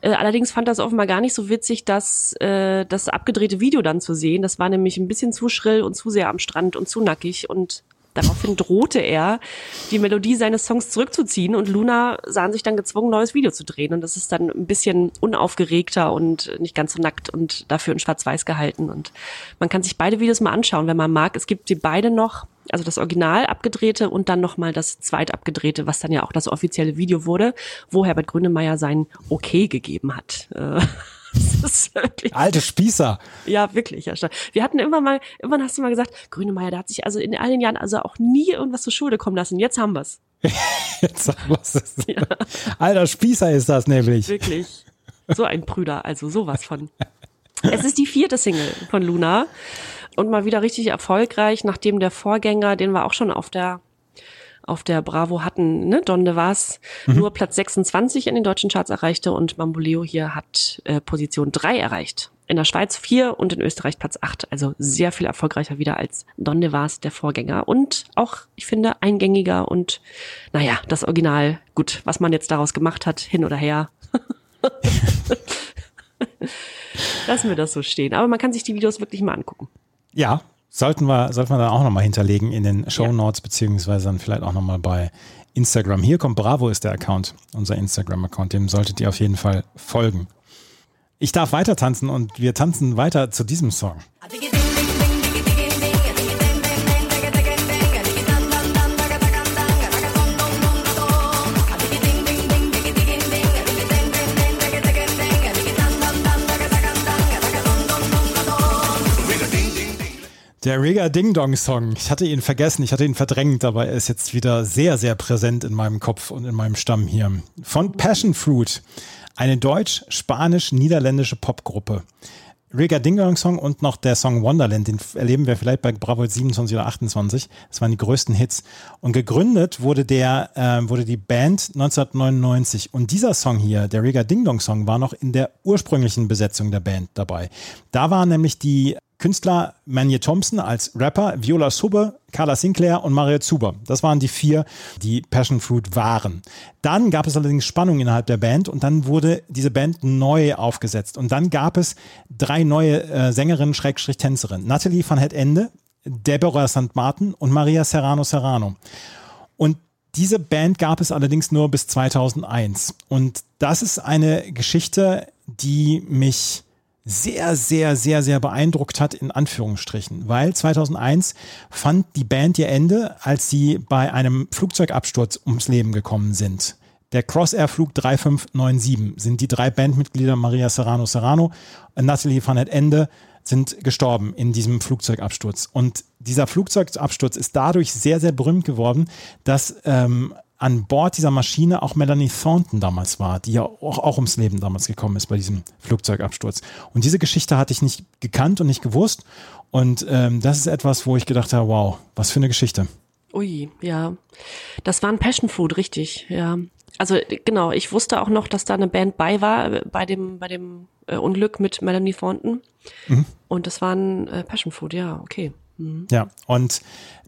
Äh, allerdings fand das offenbar gar nicht so witzig, dass äh, das abgedrehte Video dann zu sehen. Das war nämlich ein bisschen zu schrill und zu sehr am Strand und zu nackig und Daraufhin drohte er, die Melodie seines Songs zurückzuziehen und Luna sahen sich dann gezwungen, neues Video zu drehen. Und das ist dann ein bisschen unaufgeregter und nicht ganz so nackt und dafür in Schwarz-Weiß gehalten. Und man kann sich beide Videos mal anschauen, wenn man mag. Es gibt sie beide noch, also das Original abgedrehte und dann nochmal das zweit abgedrehte, was dann ja auch das offizielle Video wurde, wo Herbert Grönemeyer sein Okay gegeben hat. Alte Spießer. Ja, wirklich. Ja. Wir hatten immer mal, irgendwann hast du mal gesagt, Grünemeier, der hat sich also in all den Jahren also auch nie irgendwas zur Schulde kommen lassen. Jetzt haben wir's. Jetzt haben wir's. Ja. Alter Spießer ist das nämlich. Wirklich. So ein Brüder, also sowas von. Es ist die vierte Single von Luna und mal wieder richtig erfolgreich, nachdem der Vorgänger, den wir auch schon auf der auf der Bravo hatten, ne, Don de mhm. nur Platz 26 in den deutschen Charts erreichte und Bamboleo hier hat äh, Position 3 erreicht. In der Schweiz 4 und in Österreich Platz 8. Also sehr viel erfolgreicher wieder als Don de der Vorgänger. Und auch, ich finde, eingängiger und naja, das Original, gut, was man jetzt daraus gemacht hat, hin oder her. Lassen wir das so stehen. Aber man kann sich die Videos wirklich mal angucken. Ja, Sollten wir, sollten wir dann auch nochmal hinterlegen in den Show Notes, ja. beziehungsweise dann vielleicht auch nochmal bei Instagram. Hier kommt Bravo ist der Account, unser Instagram-Account. Dem solltet ihr auf jeden Fall folgen. Ich darf weiter tanzen und wir tanzen weiter zu diesem Song. Der Riga Ding Dong Song. Ich hatte ihn vergessen, ich hatte ihn verdrängt, aber er ist jetzt wieder sehr, sehr präsent in meinem Kopf und in meinem Stamm hier. Von Passion Fruit. Eine deutsch-spanisch-niederländische Popgruppe. Riga Ding Dong Song und noch der Song Wonderland, den erleben wir vielleicht bei Bravo 27 oder 28. Das waren die größten Hits. Und gegründet wurde der, äh, wurde die Band 1999. Und dieser Song hier, der Riga Ding Dong Song, war noch in der ursprünglichen Besetzung der Band dabei. Da waren nämlich die Künstler Manje Thompson als Rapper, Viola Subbe, Carla Sinclair und Mario Zuber. Das waren die vier, die Passion Fruit waren. Dann gab es allerdings Spannung innerhalb der Band und dann wurde diese Band neu aufgesetzt. Und dann gab es drei neue äh, Sängerinnen, Schrägstrich Tänzerinnen. Natalie van Het Ende, Deborah St. Martin und Maria Serrano Serrano. Und diese Band gab es allerdings nur bis 2001. Und das ist eine Geschichte, die mich sehr, sehr, sehr, sehr beeindruckt hat, in Anführungsstrichen, weil 2001 fand die Band ihr Ende, als sie bei einem Flugzeugabsturz ums Leben gekommen sind. Der Crossair-Flug 3597 sind die drei Bandmitglieder Maria Serrano Serrano Natalie van het Ende sind gestorben in diesem Flugzeugabsturz. Und dieser Flugzeugabsturz ist dadurch sehr, sehr berühmt geworden, dass ähm, an Bord dieser Maschine auch Melanie Thornton damals war, die ja auch, auch ums Leben damals gekommen ist bei diesem Flugzeugabsturz. Und diese Geschichte hatte ich nicht gekannt und nicht gewusst. Und ähm, das ist etwas, wo ich gedacht habe, wow, was für eine Geschichte. Ui, ja. Das war ein Passion Food, richtig, ja. Also genau, ich wusste auch noch, dass da eine Band bei war bei dem, bei dem äh, Unglück mit Melanie Thornton. Mhm. Und das war ein äh, Passion Food, ja, okay. Mhm. Ja, und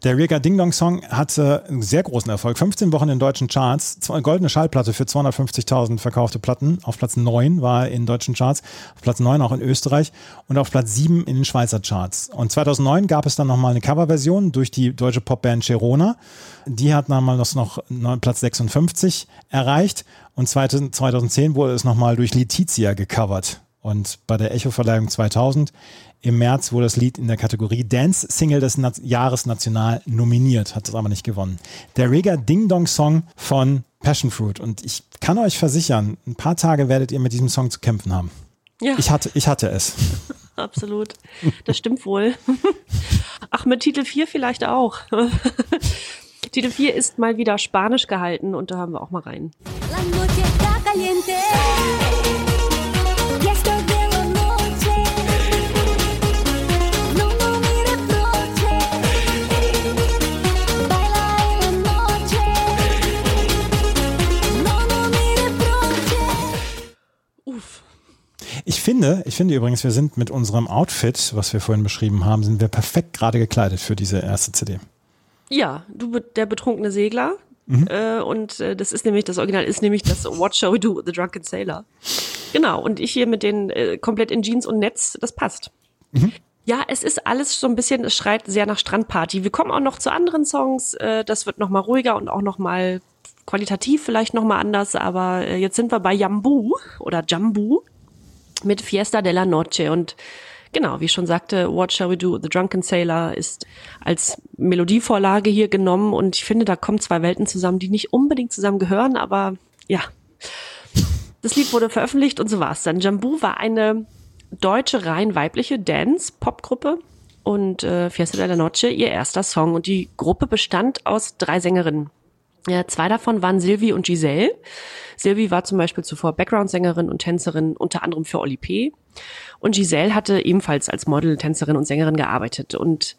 der Riga Ding Dong Song hatte einen sehr großen Erfolg. 15 Wochen in deutschen Charts, goldene Schallplatte für 250.000 verkaufte Platten. Auf Platz 9 war in deutschen Charts, auf Platz 9 auch in Österreich und auf Platz 7 in den Schweizer Charts. Und 2009 gab es dann nochmal eine Coverversion durch die deutsche Popband Cherona. Die hat nochmal noch Platz 56 erreicht und 2010 wurde es nochmal durch Letizia gecovert. Und bei der Echo-Verleihung 2000 im März wurde das Lied in der Kategorie Dance Single des Na Jahres national nominiert, hat es aber nicht gewonnen. Der Rega Ding Dong Song von Passion Fruit. Und ich kann euch versichern, ein paar Tage werdet ihr mit diesem Song zu kämpfen haben. Ja. Ich hatte, ich hatte es. Absolut. Das stimmt wohl. Ach, mit Titel 4 vielleicht auch. Titel 4 ist mal wieder spanisch gehalten und da haben wir auch mal rein. La noche está caliente. Ich finde, ich finde übrigens, wir sind mit unserem Outfit, was wir vorhin beschrieben haben, sind wir perfekt gerade gekleidet für diese erste CD. Ja, du der betrunkene Segler, Mhm. Äh, und äh, das ist nämlich, das Original ist nämlich das What Shall We Do, The Drunken Sailor. Genau, und ich hier mit den äh, komplett in Jeans und Netz, das passt. Mhm. Ja, es ist alles so ein bisschen, es schreit sehr nach Strandparty. Wir kommen auch noch zu anderen Songs, äh, das wird noch mal ruhiger und auch noch mal qualitativ vielleicht noch mal anders, aber äh, jetzt sind wir bei Jambu oder Jambu mit Fiesta de la Noche und Genau, wie ich schon sagte, What Shall We Do? The Drunken Sailor ist als Melodievorlage hier genommen und ich finde, da kommen zwei Welten zusammen, die nicht unbedingt zusammen gehören, aber ja. Das Lied wurde veröffentlicht und so war's dann. Jambu war eine deutsche rein weibliche Dance-Pop-Gruppe und äh, Fiesta de la Noche ihr erster Song und die Gruppe bestand aus drei Sängerinnen. Ja, zwei davon waren Sylvie und Giselle. Sylvie war zum Beispiel zuvor Background-Sängerin und Tänzerin unter anderem für Oli P. Und Giselle hatte ebenfalls als Model, Tänzerin und Sängerin gearbeitet. Und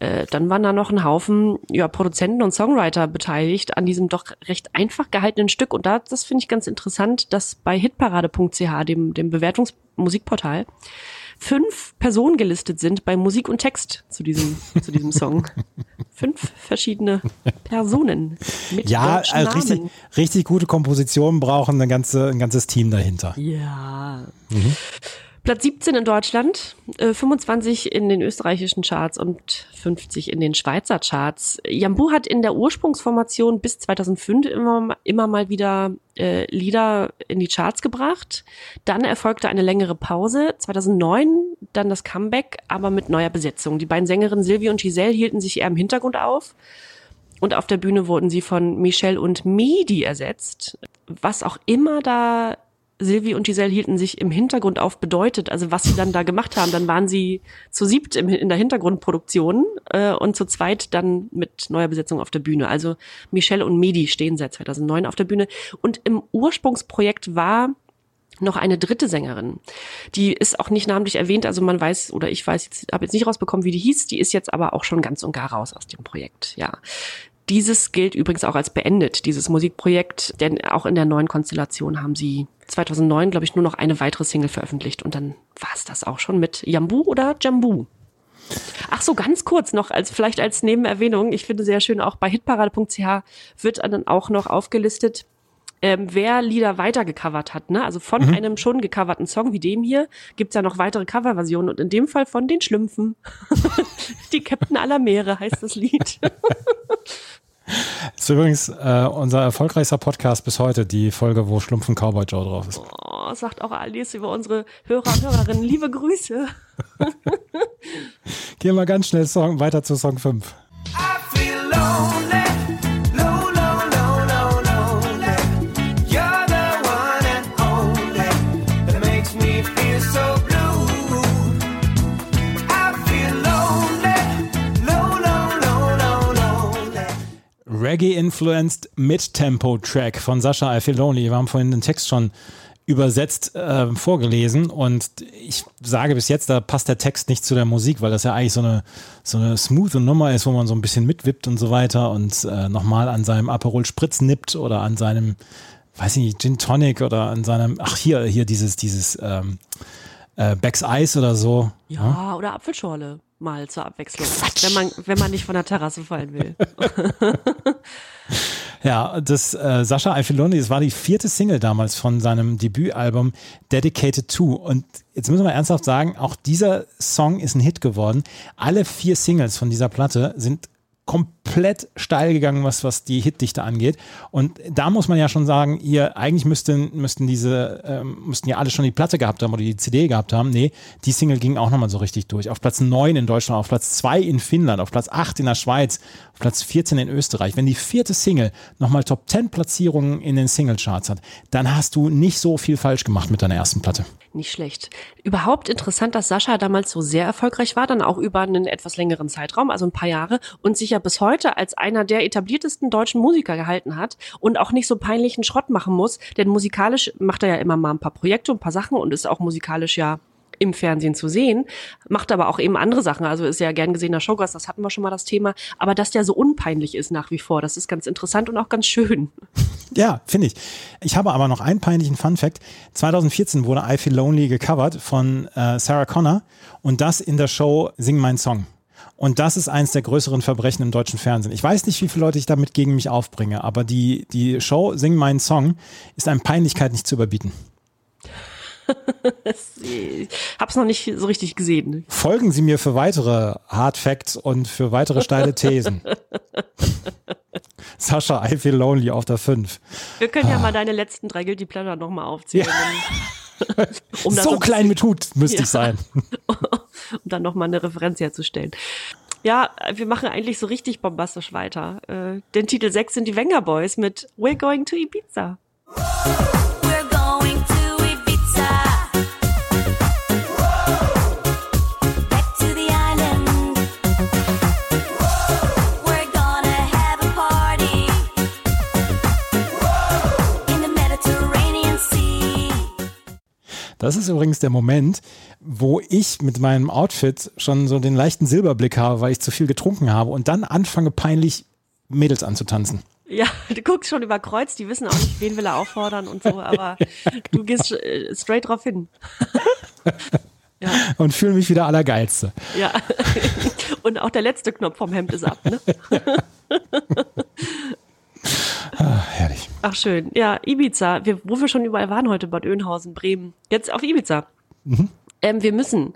äh, dann waren da noch ein Haufen ja, Produzenten und Songwriter beteiligt an diesem doch recht einfach gehaltenen Stück. Und da, das finde ich ganz interessant, dass bei hitparade.ch, dem, dem Bewertungsmusikportal, fünf Personen gelistet sind bei Musik und Text zu diesem, zu diesem Song. fünf verschiedene Personen mit Ja, also richtig, richtig gute Kompositionen brauchen ein, ganze, ein ganzes Team dahinter. Ja. Mhm. Platz 17 in Deutschland, äh, 25 in den österreichischen Charts und 50 in den Schweizer Charts. Jambu hat in der Ursprungsformation bis 2005 immer, immer mal wieder äh, Lieder in die Charts gebracht. Dann erfolgte eine längere Pause. 2009 dann das Comeback, aber mit neuer Besetzung. Die beiden Sängerinnen Sylvie und Giselle hielten sich eher im Hintergrund auf. Und auf der Bühne wurden sie von Michelle und Medi ersetzt. Was auch immer da Sylvie und Giselle hielten sich im Hintergrund auf, bedeutet, also was sie dann da gemacht haben, dann waren sie zu siebt im, in der Hintergrundproduktion äh, und zu zweit dann mit neuer Besetzung auf der Bühne. Also Michelle und Medi stehen seit 2009 auf der Bühne und im Ursprungsprojekt war noch eine dritte Sängerin. Die ist auch nicht namentlich erwähnt, also man weiß oder ich weiß jetzt habe jetzt nicht rausbekommen, wie die hieß, die ist jetzt aber auch schon ganz und gar raus aus dem Projekt. Ja. Dieses gilt übrigens auch als beendet, dieses Musikprojekt, denn auch in der neuen Konstellation haben sie 2009, glaube ich, nur noch eine weitere Single veröffentlicht und dann war es das auch schon mit Jambu oder Jambu. Ach so, ganz kurz noch, als vielleicht als Nebenerwähnung. Ich finde sehr schön, auch bei hitparade.ch wird dann auch noch aufgelistet, ähm, wer Lieder weiter gecovert hat. Ne? Also von mhm. einem schon gecoverten Song wie dem hier gibt's ja noch weitere Coverversionen und in dem Fall von den Schlümpfen. Die Captain aller Meere heißt das Lied. Das ist übrigens äh, unser erfolgreichster Podcast bis heute, die Folge, wo Schlumpfen Cowboy Joe drauf ist. Oh, sagt auch Alice über unsere Hörer und Hörerinnen. Liebe Grüße. Gehen wir ganz schnell Song, weiter zu Song 5. I feel lonely. Reggae-influenced Mid-Tempo-Track von Sascha I Feel Lonely. Wir haben vorhin den Text schon übersetzt äh, vorgelesen und ich sage bis jetzt, da passt der Text nicht zu der Musik, weil das ja eigentlich so eine, so eine smooth Nummer ist, wo man so ein bisschen mitwippt und so weiter und äh, nochmal an seinem Aperol Spritz nippt oder an seinem, weiß ich nicht, Gin Tonic oder an seinem, ach hier, hier dieses, dieses ähm, äh, Becks Eis oder so. Ja, ja, oder Apfelschorle mal zur Abwechslung. Quatsch. Wenn man, wenn man nicht von der Terrasse fallen will. ja, das äh, Sascha Alfiloni, das war die vierte Single damals von seinem Debütalbum Dedicated to. Und jetzt müssen wir ernsthaft sagen, auch dieser Song ist ein Hit geworden. Alle vier Singles von dieser Platte sind komplett steil gegangen, was, was die Hitdichte angeht. Und da muss man ja schon sagen, ihr eigentlich müssten, müssten diese, ähm, müssten ja alle schon die Platte gehabt haben oder die CD gehabt haben. Nee, die Single ging auch nochmal so richtig durch. Auf Platz 9 in Deutschland, auf Platz 2 in Finnland, auf Platz 8 in der Schweiz, auf Platz 14 in Österreich. Wenn die vierte Single nochmal Top 10 Platzierungen in den Singlecharts hat, dann hast du nicht so viel falsch gemacht mit deiner ersten Platte. Nicht schlecht. Überhaupt interessant, dass Sascha damals so sehr erfolgreich war, dann auch über einen etwas längeren Zeitraum, also ein paar Jahre, und sich ja bis heute als einer der etabliertesten deutschen Musiker gehalten hat und auch nicht so peinlichen Schrott machen muss, denn musikalisch macht er ja immer mal ein paar Projekte und ein paar Sachen und ist auch musikalisch ja im Fernsehen zu sehen, macht aber auch eben andere Sachen. Also ist ja gern gesehener Showgast, das hatten wir schon mal das Thema. Aber dass der so unpeinlich ist nach wie vor, das ist ganz interessant und auch ganz schön. Ja, finde ich. Ich habe aber noch einen peinlichen Fun Fact. 2014 wurde I Feel Lonely gecovert von äh, Sarah Connor und das in der Show Sing Mein Song. Und das ist eines der größeren Verbrechen im deutschen Fernsehen. Ich weiß nicht, wie viele Leute ich damit gegen mich aufbringe, aber die, die Show Sing meinen Song ist an Peinlichkeit nicht zu überbieten. ich hab's noch nicht so richtig gesehen. Folgen Sie mir für weitere Hard Facts und für weitere steile Thesen. Sascha, I feel lonely auf der 5. Wir können ah. ja mal deine letzten drei Guilty Pleasure nochmal aufzählen. Ja. um so klein mit Hut müsste ja. ich sein. um dann nochmal eine Referenz herzustellen. Ja, wir machen eigentlich so richtig bombastisch weiter. Äh, den Titel 6 sind die Wenger Boys mit We're Going to Ibiza. Das ist übrigens der Moment, wo ich mit meinem Outfit schon so den leichten Silberblick habe, weil ich zu viel getrunken habe und dann anfange peinlich Mädels anzutanzen. Ja, du guckst schon über Kreuz, die wissen auch nicht, wen will er auffordern und so, aber du gehst äh, straight drauf hin. Ja. Und fühle mich wieder allergeilste. Ja. Und auch der letzte Knopf vom Hemd ist ab, ne? Ah, herrlich. Ach schön. Ja, Ibiza. Wir, wo wir schon überall waren heute, Bad Oeynhausen, Bremen. Jetzt auf Ibiza. Mhm. Ähm, wir müssen,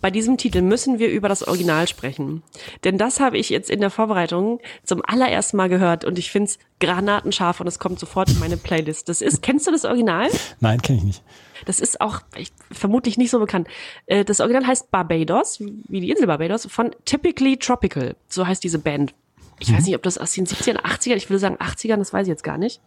bei diesem Titel müssen wir über das Original sprechen. Denn das habe ich jetzt in der Vorbereitung zum allerersten Mal gehört und ich finde es granatenscharf und es kommt sofort in meine Playlist. Das ist, kennst du das Original? Nein, kenne ich nicht. Das ist auch ich, vermutlich nicht so bekannt. Äh, das Original heißt Barbados, wie die Insel Barbados, von Typically Tropical. So heißt diese Band ich weiß mhm. nicht, ob das aus den 70ern, 80ern, ich würde sagen 80ern, das weiß ich jetzt gar nicht.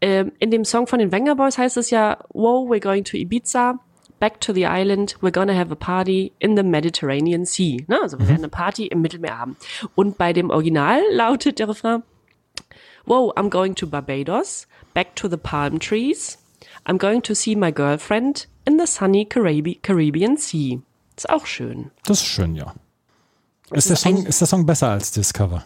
Ähm, in dem Song von den Wenger Boys heißt es ja, Whoa, we're going to Ibiza, back to the island, we're gonna have a party in the Mediterranean Sea. Ne? Also wir mhm. werden eine Party im Mittelmeer haben. Und bei dem Original lautet der Refrain, Whoa, I'm going to Barbados, back to the palm trees, I'm going to see my girlfriend in the sunny Caribbean Sea. Ist auch schön. Das ist schön, ja. Ist, der Song, ist der Song besser als Discover?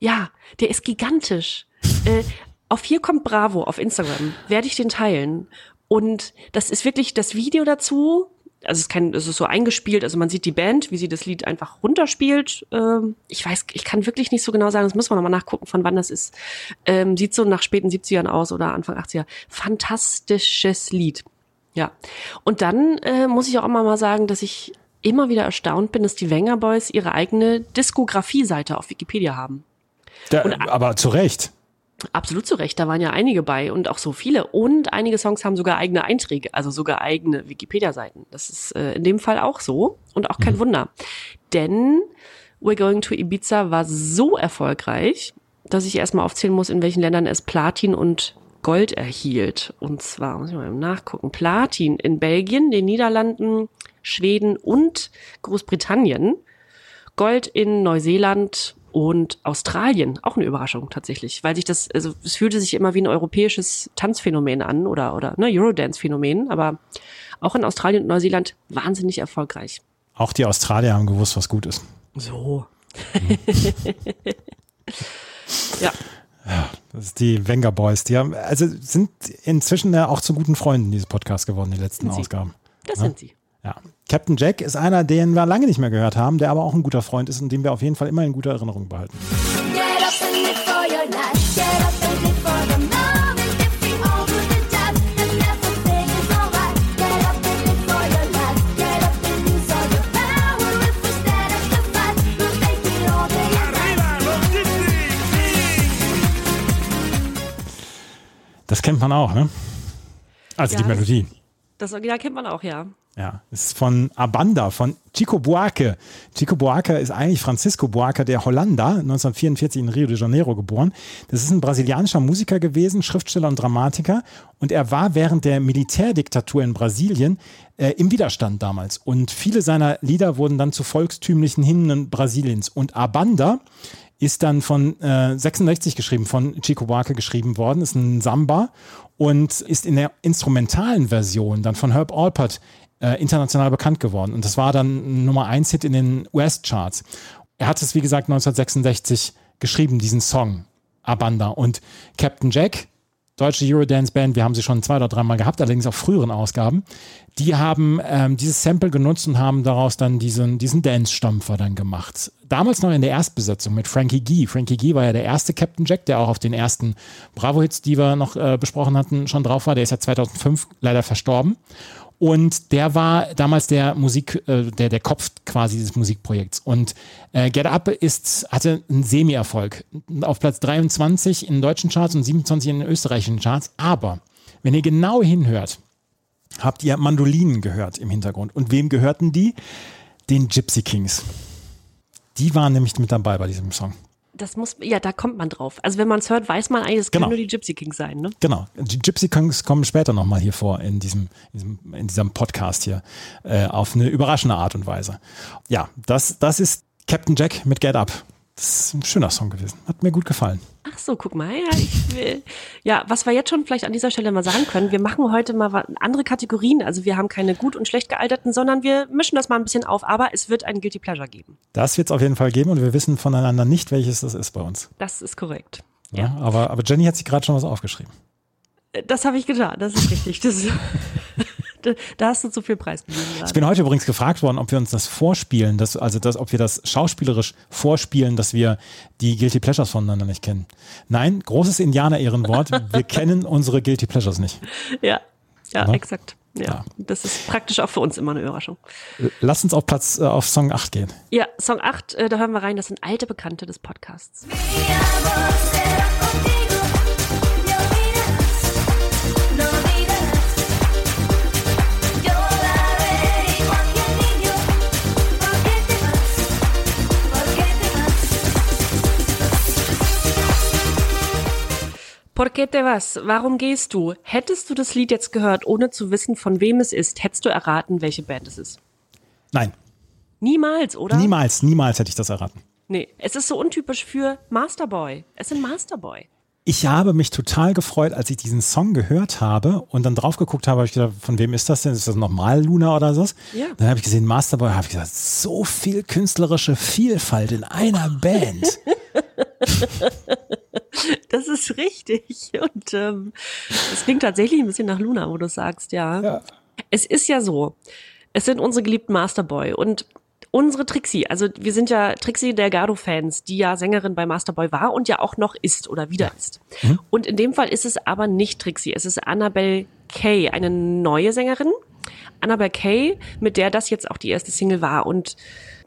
Ja, der ist gigantisch. äh, auf hier kommt Bravo auf Instagram. Werde ich den teilen. Und das ist wirklich das Video dazu. Also es ist kein, es ist so eingespielt, also man sieht die Band, wie sie das Lied einfach runterspielt. Ähm, ich weiß, ich kann wirklich nicht so genau sagen, das müssen wir nochmal nachgucken, von wann das ist. Ähm, sieht so nach späten 70ern aus oder Anfang 80er. Fantastisches Lied. Ja. Und dann äh, muss ich auch immer mal sagen, dass ich immer wieder erstaunt bin, dass die Wenger Boys ihre eigene Diskografie-Seite auf Wikipedia haben. Da, und, aber zu Recht. Absolut zu Recht, da waren ja einige bei und auch so viele. Und einige Songs haben sogar eigene Einträge, also sogar eigene Wikipedia-Seiten. Das ist äh, in dem Fall auch so und auch kein mhm. Wunder. Denn We're Going to Ibiza war so erfolgreich, dass ich erstmal aufzählen muss, in welchen Ländern es Platin und Gold erhielt. Und zwar, muss ich mal nachgucken, Platin in Belgien, den Niederlanden, Schweden und Großbritannien. Gold in Neuseeland, und Australien, auch eine Überraschung tatsächlich, weil sich das, also es fühlte sich immer wie ein europäisches Tanzphänomen an oder, oder ne, Eurodance-Phänomen, aber auch in Australien und Neuseeland wahnsinnig erfolgreich. Auch die Australier haben gewusst, was gut ist. So. Mhm. ja. Ja, das ist die Wenger Boys. Die haben, also sind inzwischen ja auch zu guten Freunden dieses Podcast geworden, die letzten Ausgaben. Das ja? sind sie. Ja. Captain Jack ist einer, den wir lange nicht mehr gehört haben, der aber auch ein guter Freund ist und den wir auf jeden Fall immer in guter Erinnerung behalten. Das kennt man auch, ne? Also ja, die Melodie. Das Original kennt man auch, ja. Ja, ist von Abanda, von Chico Buarque. Chico Buarque ist eigentlich Francisco Buarque, der Hollander, 1944 in Rio de Janeiro geboren. Das ist ein brasilianischer Musiker gewesen, Schriftsteller und Dramatiker. Und er war während der Militärdiktatur in Brasilien äh, im Widerstand damals. Und viele seiner Lieder wurden dann zu volkstümlichen Hymnen Brasiliens. Und Abanda ist dann von äh, 66 geschrieben, von Chico Buarque geschrieben worden, ist ein Samba und ist in der instrumentalen Version dann von Herb Alpert äh, international bekannt geworden. Und das war dann Nummer 1 Hit in den US-Charts. Er hat es, wie gesagt, 1966 geschrieben, diesen Song, Abanda. Und Captain Jack, deutsche Eurodance-Band, wir haben sie schon zwei oder dreimal gehabt, allerdings auf früheren Ausgaben. Die haben ähm, dieses Sample genutzt und haben daraus dann diesen, diesen Dance-Stampfer dann gemacht. Damals noch in der Erstbesetzung mit Frankie G. Frankie G war ja der erste Captain Jack, der auch auf den ersten Bravo-Hits, die wir noch äh, besprochen hatten, schon drauf war. Der ist ja 2005 leider verstorben. Und der war damals der Musik, äh, der, der Kopf quasi dieses Musikprojekts. Und äh, Get Up ist, hatte einen Semi-Erfolg. Auf Platz 23 in den deutschen Charts und 27 in den österreichischen Charts. Aber wenn ihr genau hinhört, habt ihr Mandolinen gehört im Hintergrund. Und wem gehörten die? Den Gypsy Kings. Die waren nämlich mit dabei bei diesem Song. Das muss, ja, da kommt man drauf. Also wenn man es hört, weiß man eigentlich, es Genau. können nur die Gypsy Kings sein, ne? Genau. Die Gypsy Kings kommen später nochmal hier vor in diesem, in diesem, in diesem Podcast hier äh, auf eine überraschende Art und Weise. Ja, das, das ist Captain Jack mit Get Up. Das ist ein schöner Song gewesen. Hat mir gut gefallen. Ach so, guck mal. Ja, ich will. ja, was wir jetzt schon vielleicht an dieser Stelle mal sagen können, wir machen heute mal andere Kategorien. Also wir haben keine gut und schlecht gealterten, sondern wir mischen das mal ein bisschen auf, aber es wird ein Guilty Pleasure geben. Das wird es auf jeden Fall geben und wir wissen voneinander nicht, welches das ist bei uns. Das ist korrekt. Ja. Aber, aber Jenny hat sich gerade schon was aufgeschrieben. Äh, Das habe ich getan, das ist richtig. Das ist, da, hast du zu viel preisgegeben Ich gerade. bin heute übrigens gefragt worden, ob wir uns das vorspielen, dass, also das, ob wir das schauspielerisch vorspielen, dass wir die Guilty Pleasures voneinander nicht kennen. Nein, großes Indianer-Ehrenwort. Wir kennen unsere Guilty Pleasures nicht. Ja, ja, Ne? exakt. Ja, Ja. das ist praktisch auch für uns immer eine Überraschung. Lass uns auf Platz, äh, auf Song 8 gehen. Ja, Song 8, äh, da hören wir rein, das sind alte Bekannte des Podcasts. Mi Por qué te vas? Warum gehst du? Hättest du das Lied jetzt gehört, ohne zu wissen, von wem es ist, hättest du erraten, welche Band es ist? Nein, Niemals, oder? niemals, niemals hätte ich das erraten. Nee, es ist so untypisch für Masterboy. Es sind Masterboy. Ich habe mich total gefreut, als ich diesen Song gehört habe und dann drauf geguckt habe, habe ich gedacht, von wem ist das denn? Ist das nochmal Luna oder so? Ja. Dann habe ich gesehen, Masterboy, habe ich gesagt, so viel künstlerische Vielfalt in einer Band. Das ist richtig. Und ähm, es klingt tatsächlich ein bisschen nach Luna, wo du sagst, ja. Ja. Es ist ja so, es sind unsere geliebten Masterboy und unsere Trixie, also wir sind ja Trixie Delgado-Fans, die ja Sängerin bei Masterboy war und ja auch noch ist oder wieder ist. Und in dem Fall ist es aber nicht Trixie, es ist Annabelle Kay, eine neue Sängerin. Annabelle Kay, mit der das jetzt auch die erste Single war. Und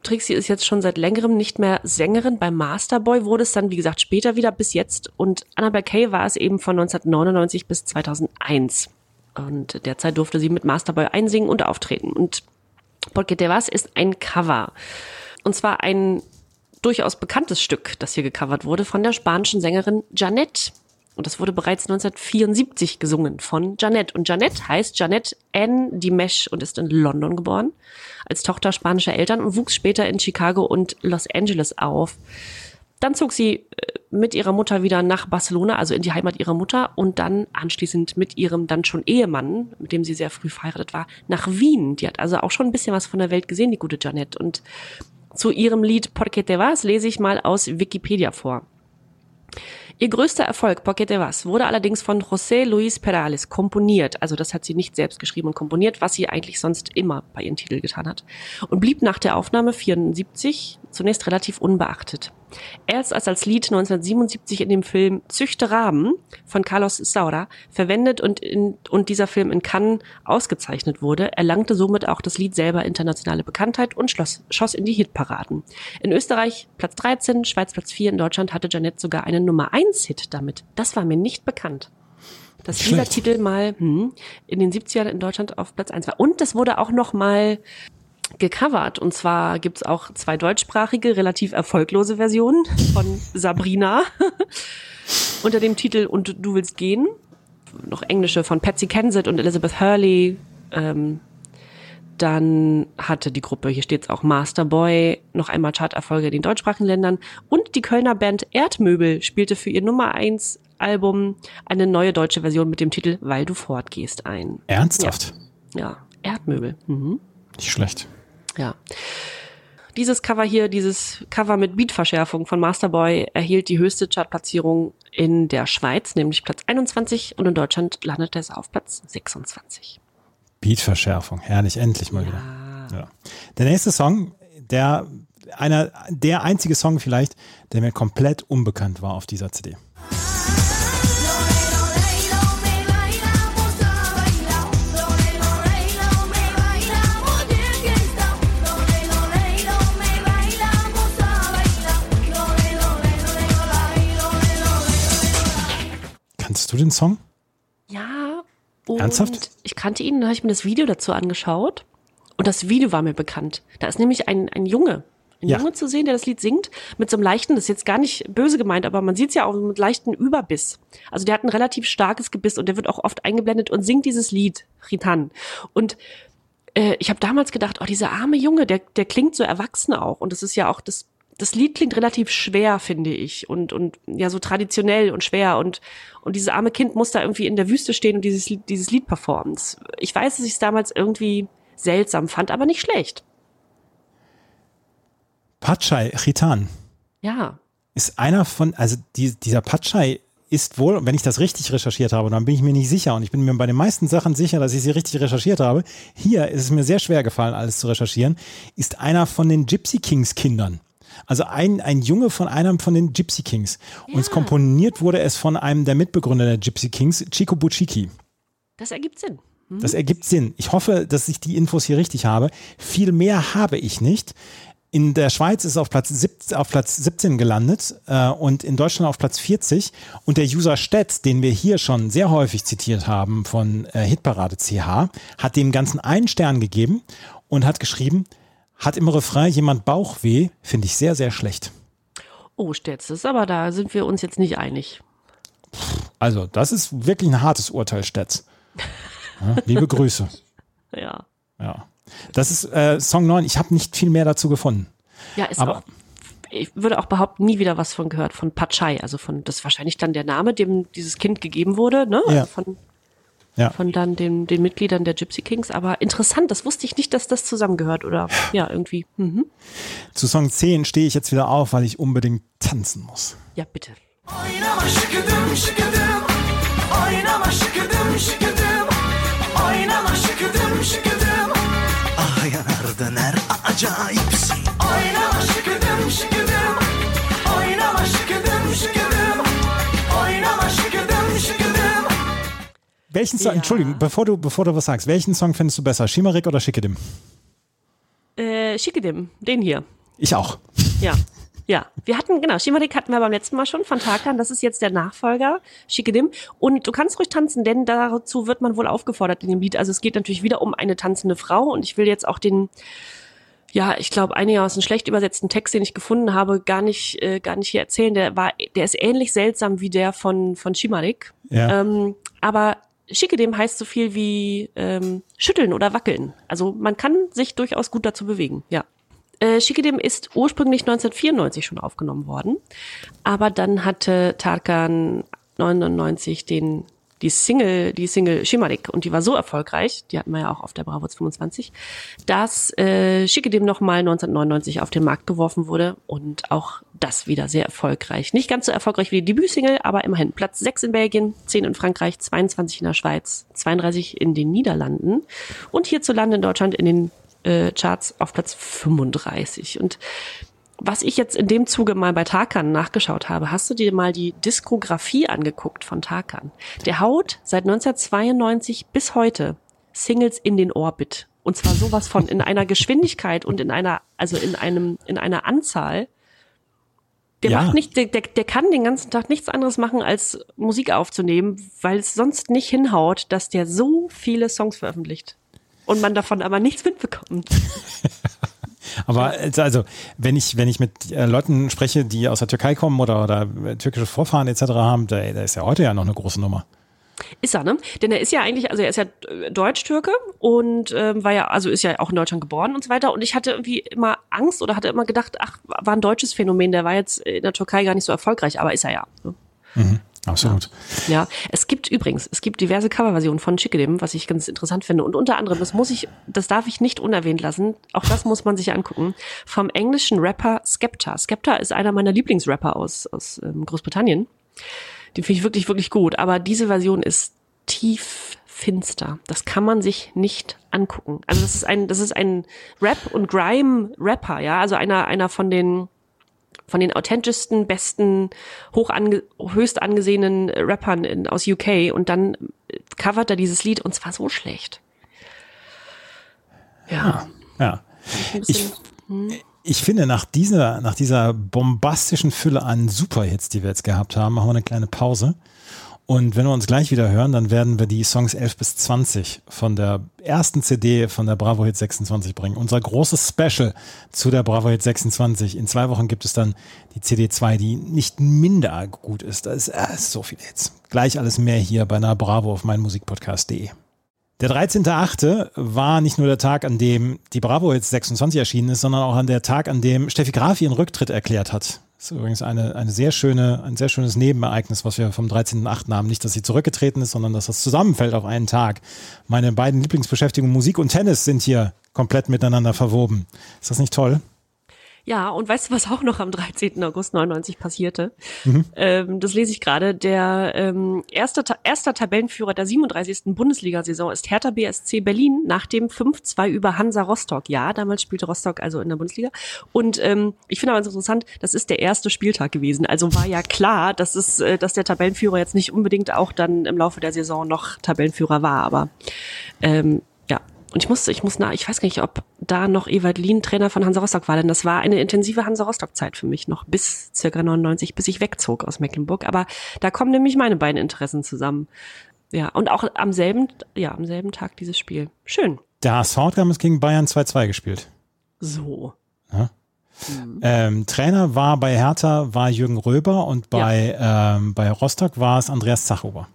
Trixie ist jetzt schon seit längerem nicht mehr Sängerin. Bei Masterboy wurde es dann, wie gesagt, später wieder bis jetzt. Und Annabelle Kay war es eben von 1999 bis 2001. Und derzeit durfte sie mit Masterboy einsingen und auftreten. Und Porque te vas ist ein Cover. Und zwar ein durchaus bekanntes Stück, das hier gecovert wurde von der spanischen Sängerin Janet. Und das wurde bereits 1974 gesungen von Janet. Und Janet heißt Janet Ann Dimesh und ist in London geboren, als Tochter spanischer Eltern und wuchs später in Chicago und Los Angeles auf. Dann zog sie äh, mit ihrer Mutter wieder nach Barcelona, also in die Heimat ihrer Mutter, und dann anschließend mit ihrem dann schon Ehemann, mit dem sie sehr früh verheiratet war, nach Wien. Die hat also auch schon ein bisschen was von der Welt gesehen, die gute Janet. Und zu ihrem Lied Porque te vas lese ich mal aus Wikipedia vor. Ihr größter Erfolg, Porque te vas, wurde allerdings von José Luis Perales komponiert. Also das hat sie nicht selbst geschrieben und komponiert, was sie eigentlich sonst immer bei ihren Titeln getan hat. Und blieb nach der Aufnahme 74 zunächst relativ unbeachtet. Erst als als Lied 1977 in dem Film Züchte Raben von Carlos Saura verwendet und, in, und dieser Film in Cannes ausgezeichnet wurde, erlangte somit auch das Lied selber internationale Bekanntheit und schloss, schoss in die Hitparaden. In Österreich Platz 13, Schweiz Platz 4, in Deutschland hatte Janet sogar einen Nummer 1 Hit damit. Das war mir nicht bekannt. Dass dieser. Titel mal hm, in den 70ern in Deutschland auf Platz 1 war. Und das wurde auch noch mal gecovert. Und zwar gibt's auch zwei deutschsprachige, relativ erfolglose Versionen von Sabrina unter dem Titel Und du willst gehen. Noch englische von Patsy Kensit und Elizabeth Hurley. Ähm, dann hatte die Gruppe, hier steht's auch Masterboy, noch einmal Charterfolge in den deutschsprachigen Ländern. Und die Kölner Band Erdmöbel spielte für ihr Nummer 1 Album eine neue deutsche Version mit dem Titel Weil du fortgehst ein. Ernsthaft? Ja, Erdmöbel. Mhm. Nicht schlecht. Ja. Dieses Cover hier, dieses Cover mit Beatverschärfung von Masterboy erhielt die höchste Chartplatzierung in der Schweiz nämlich Platz 21 und in Deutschland landete es auf Platz 26. Beatverschärfung, herrlich, endlich mal wieder. Ja. Der nächste Song, der einer, der einzige Song vielleicht, der mir komplett unbekannt war auf dieser CD. Kannst du den Song? Ja. Und Ernsthaft? Ich kannte ihn, dann habe ich mir das Video dazu angeschaut. Und das Video war mir bekannt. Da ist nämlich ein, ein Junge, ein Ja. Junge zu sehen, der das Lied singt, mit so einem leichten, das ist jetzt gar nicht böse gemeint, aber man sieht es ja auch mit leichten Überbiss. Also der hat ein relativ starkes Gebiss und der wird auch oft eingeblendet und singt dieses Lied, Ritan. Und äh, ich habe damals gedacht, oh, dieser arme Junge, der, der klingt so erwachsen auch. Und das ist ja auch, das, das Lied klingt relativ schwer, finde ich. Und, und ja, so traditionell und schwer. Und, und dieses arme Kind muss da irgendwie in der Wüste stehen und dieses, Lied- dieses Lied performen. Ich weiß, dass ich es damals irgendwie seltsam fand, aber nicht schlecht. Patschai Chitan Ja. ist einer von, also die, dieser Patschai ist wohl, wenn ich das richtig recherchiert habe, dann bin ich mir nicht sicher und ich bin mir bei den meisten Sachen sicher, dass ich sie richtig recherchiert habe. Hier ist es mir sehr schwer gefallen, alles zu recherchieren, ist einer von den Gypsy Kings Kindern. Also ein, ein Junge von einem von den Gypsy Kings. Und es komponiert wurde es von einem der Mitbegründer der Gypsy Kings, Chico Buciki. Das ergibt Sinn. Das ergibt Sinn. Ich hoffe, dass ich die Infos hier richtig habe. Viel mehr habe ich nicht. In der Schweiz ist es auf Platz, 17, auf Platz 17 gelandet äh, und in Deutschland auf Platz 40. Und der User Stett, den wir hier schon sehr häufig zitiert haben von äh, Hitparade CH, hat dem Ganzen einen Stern gegeben und hat geschrieben, hat im Refrain jemand Bauchweh, finde ich sehr, sehr schlecht. Oh, Stetz, das ist aber da sind wir uns jetzt nicht einig. Also, das ist wirklich ein hartes Urteil, Stetz. Ja, liebe Grüße. Ja. Ja. Das ist äh, Song 9. Ich habe nicht viel mehr dazu gefunden. Ja, ist Aber- auch. Ich würde auch behaupten, nie wieder was von gehört, von Patschai. Also von, das ist wahrscheinlich dann der Name, dem dieses Kind gegeben wurde, ne? Ja. Also von, Ja. von dann den, den Mitgliedern der Gypsy Kings. Aber interessant, das wusste ich nicht, dass das zusammengehört oder ja, irgendwie. Mhm. Zu Song 10 stehe ich jetzt wieder auf, weil ich unbedingt tanzen muss. Ja, bitte. Oynama şıkıdım şıkıdım Oynama şıkıdım şıkıdım Oynama şıkıdım şıkıdım Ah yanardın her acayipsin Oynama şıkıdım şıkıdım Welchen Song, Ja. Entschuldigung, bevor du, bevor du was sagst, welchen Song findest du besser? Schimarik oder Schickedim? Äh, Schickedim, den hier. Ich auch. Ja. Ja, wir hatten, genau, Shimarik hatten wir beim letzten Mal schon von Tarkan. Das ist jetzt der Nachfolger, Shikedim. Und du kannst ruhig tanzen, denn dazu wird man wohl aufgefordert in dem Lied. Also es geht natürlich wieder um eine tanzende Frau. Und ich will jetzt auch den, ja, ich glaube, einigermaßen schlecht übersetzten Text, den ich gefunden habe, gar nicht, äh, gar nicht hier erzählen. Der war, der ist ähnlich seltsam wie der von, von Shimarik. Ja. Ähm, aber Schickedem heißt so viel wie ähm, schütteln oder wackeln. Also man kann sich durchaus gut dazu bewegen, ja. Äh, ist ursprünglich 1994 schon aufgenommen worden, aber dann hatte Tarkan 99 den die Single, die Single Shimarik und die war so erfolgreich, die hatten wir ja auch auf der Bravoz 25, dass äh, Schickedem nochmal 1999 auf den Markt geworfen wurde und auch das wieder sehr erfolgreich. Nicht ganz so erfolgreich wie die Debütsingle, aber immerhin Platz 6 in Belgien, 10 in Frankreich, 22 in der Schweiz, 32 in den Niederlanden und hierzulande in Deutschland in den äh, Charts auf Platz 35. Und was ich jetzt in dem Zuge mal bei Tarkan nachgeschaut habe, hast du dir mal die Diskografie angeguckt von Tarkan? Der haut seit 1992 bis heute Singles in den Orbit. Und zwar sowas von in einer Geschwindigkeit und in einer, also in einem, in einer Anzahl. Der Ja. macht nicht, der, der, der kann den ganzen Tag nichts anderes machen, als Musik aufzunehmen, weil es sonst nicht hinhaut, dass der so viele Songs veröffentlicht. Und man davon aber nichts mitbekommt. Aber also, wenn ich, wenn ich mit äh, Leuten spreche, die aus der Türkei kommen oder, oder äh, türkische Vorfahren etc. haben, da, da ist ja heute ja noch eine große Nummer. Ist er, ne? Denn er ist ja eigentlich, also er ist ja äh, Deutsch-Türke und ähm, war ja, also ist ja auch in Deutschland geboren und so weiter. Und ich hatte irgendwie immer Angst oder hatte immer gedacht, ach, war ein deutsches Phänomen, der war jetzt in der Türkei gar nicht so erfolgreich, aber ist er ja. Ne? Absolut. Ja, es gibt übrigens, es gibt diverse Coverversionen von Schickedim, was ich ganz interessant finde. Und unter anderem, das muss ich, das darf ich nicht unerwähnt lassen, auch das muss man sich angucken, vom englischen Rapper Skepta. Skepta ist einer meiner Lieblingsrapper aus, aus ähm, Großbritannien. Den finde ich wirklich, wirklich gut. Aber diese Version ist tief finster. Das kann man sich nicht angucken. Also das ist ein, das ist ein Rap- und Grime-Rapper, ja. Also einer, einer von den, von den authentischsten, besten, hoch ange, höchst angesehenen Rappern in, aus UK. Und dann covert er dieses Lied und zwar so schlecht. Ja. Ja. Ein Ich, ich finde, nach dieser, nach dieser bombastischen Fülle an Superhits, die wir jetzt gehabt haben, machen wir eine kleine Pause. Und wenn wir uns gleich wieder hören, dann werden wir die Songs 11 bis 20 von der ersten CD von der Bravo Hit 26 bringen. Unser großes Special zu der Bravo Hit 26. In zwei Wochen gibt es dann die CD 2, die nicht minder gut ist. Da ist, äh, so viel Hits. Gleich alles mehr hier bei einer Bravo auf meinmusikpodcast.de. Der 13.8. war nicht nur der Tag, an dem die Bravo jetzt 26 erschienen ist, sondern auch an der Tag, an dem Steffi Graf ihren Rücktritt erklärt hat. Das ist übrigens eine, eine sehr schöne, ein sehr schönes Nebenereignis, was wir vom 13.8. haben. Nicht, dass sie zurückgetreten ist, sondern dass das zusammenfällt auf einen Tag. Meine beiden Lieblingsbeschäftigungen, Musik und Tennis, sind hier komplett miteinander verwoben. Ist das nicht toll? Ja, und weißt du, was auch noch am 13. August 99 passierte? Mhm. Ähm, das lese ich gerade. Der ähm, erste, erster Tabellenführer der 37. Bundesliga-Saison ist Hertha BSC Berlin nach dem 5-2 über Hansa Rostock. Ja, damals spielte Rostock also in der Bundesliga. Und ähm, ich finde aber ganz interessant, das ist der erste Spieltag gewesen. Also war ja klar, dass, es, äh, dass der Tabellenführer jetzt nicht unbedingt auch dann im Laufe der Saison noch Tabellenführer war. Aber ähm, und ich muss, ich muss nach, ich weiß gar nicht, ob da noch Ewald Lien Trainer von Hansa Rostock war, denn das war eine intensive Hansa Rostock Zeit für mich noch bis circa 99, bis ich wegzog aus Mecklenburg. Aber da kommen nämlich meine beiden Interessen zusammen. Ja, und auch am selben, ja, am selben Tag dieses Spiel. Schön. Der HSV hat damals gegen Bayern 2-2 gespielt. So. Ähm, Trainer war bei Hertha war Jürgen Röber und bei, ähm, bei Rostock war es Andreas Zachober.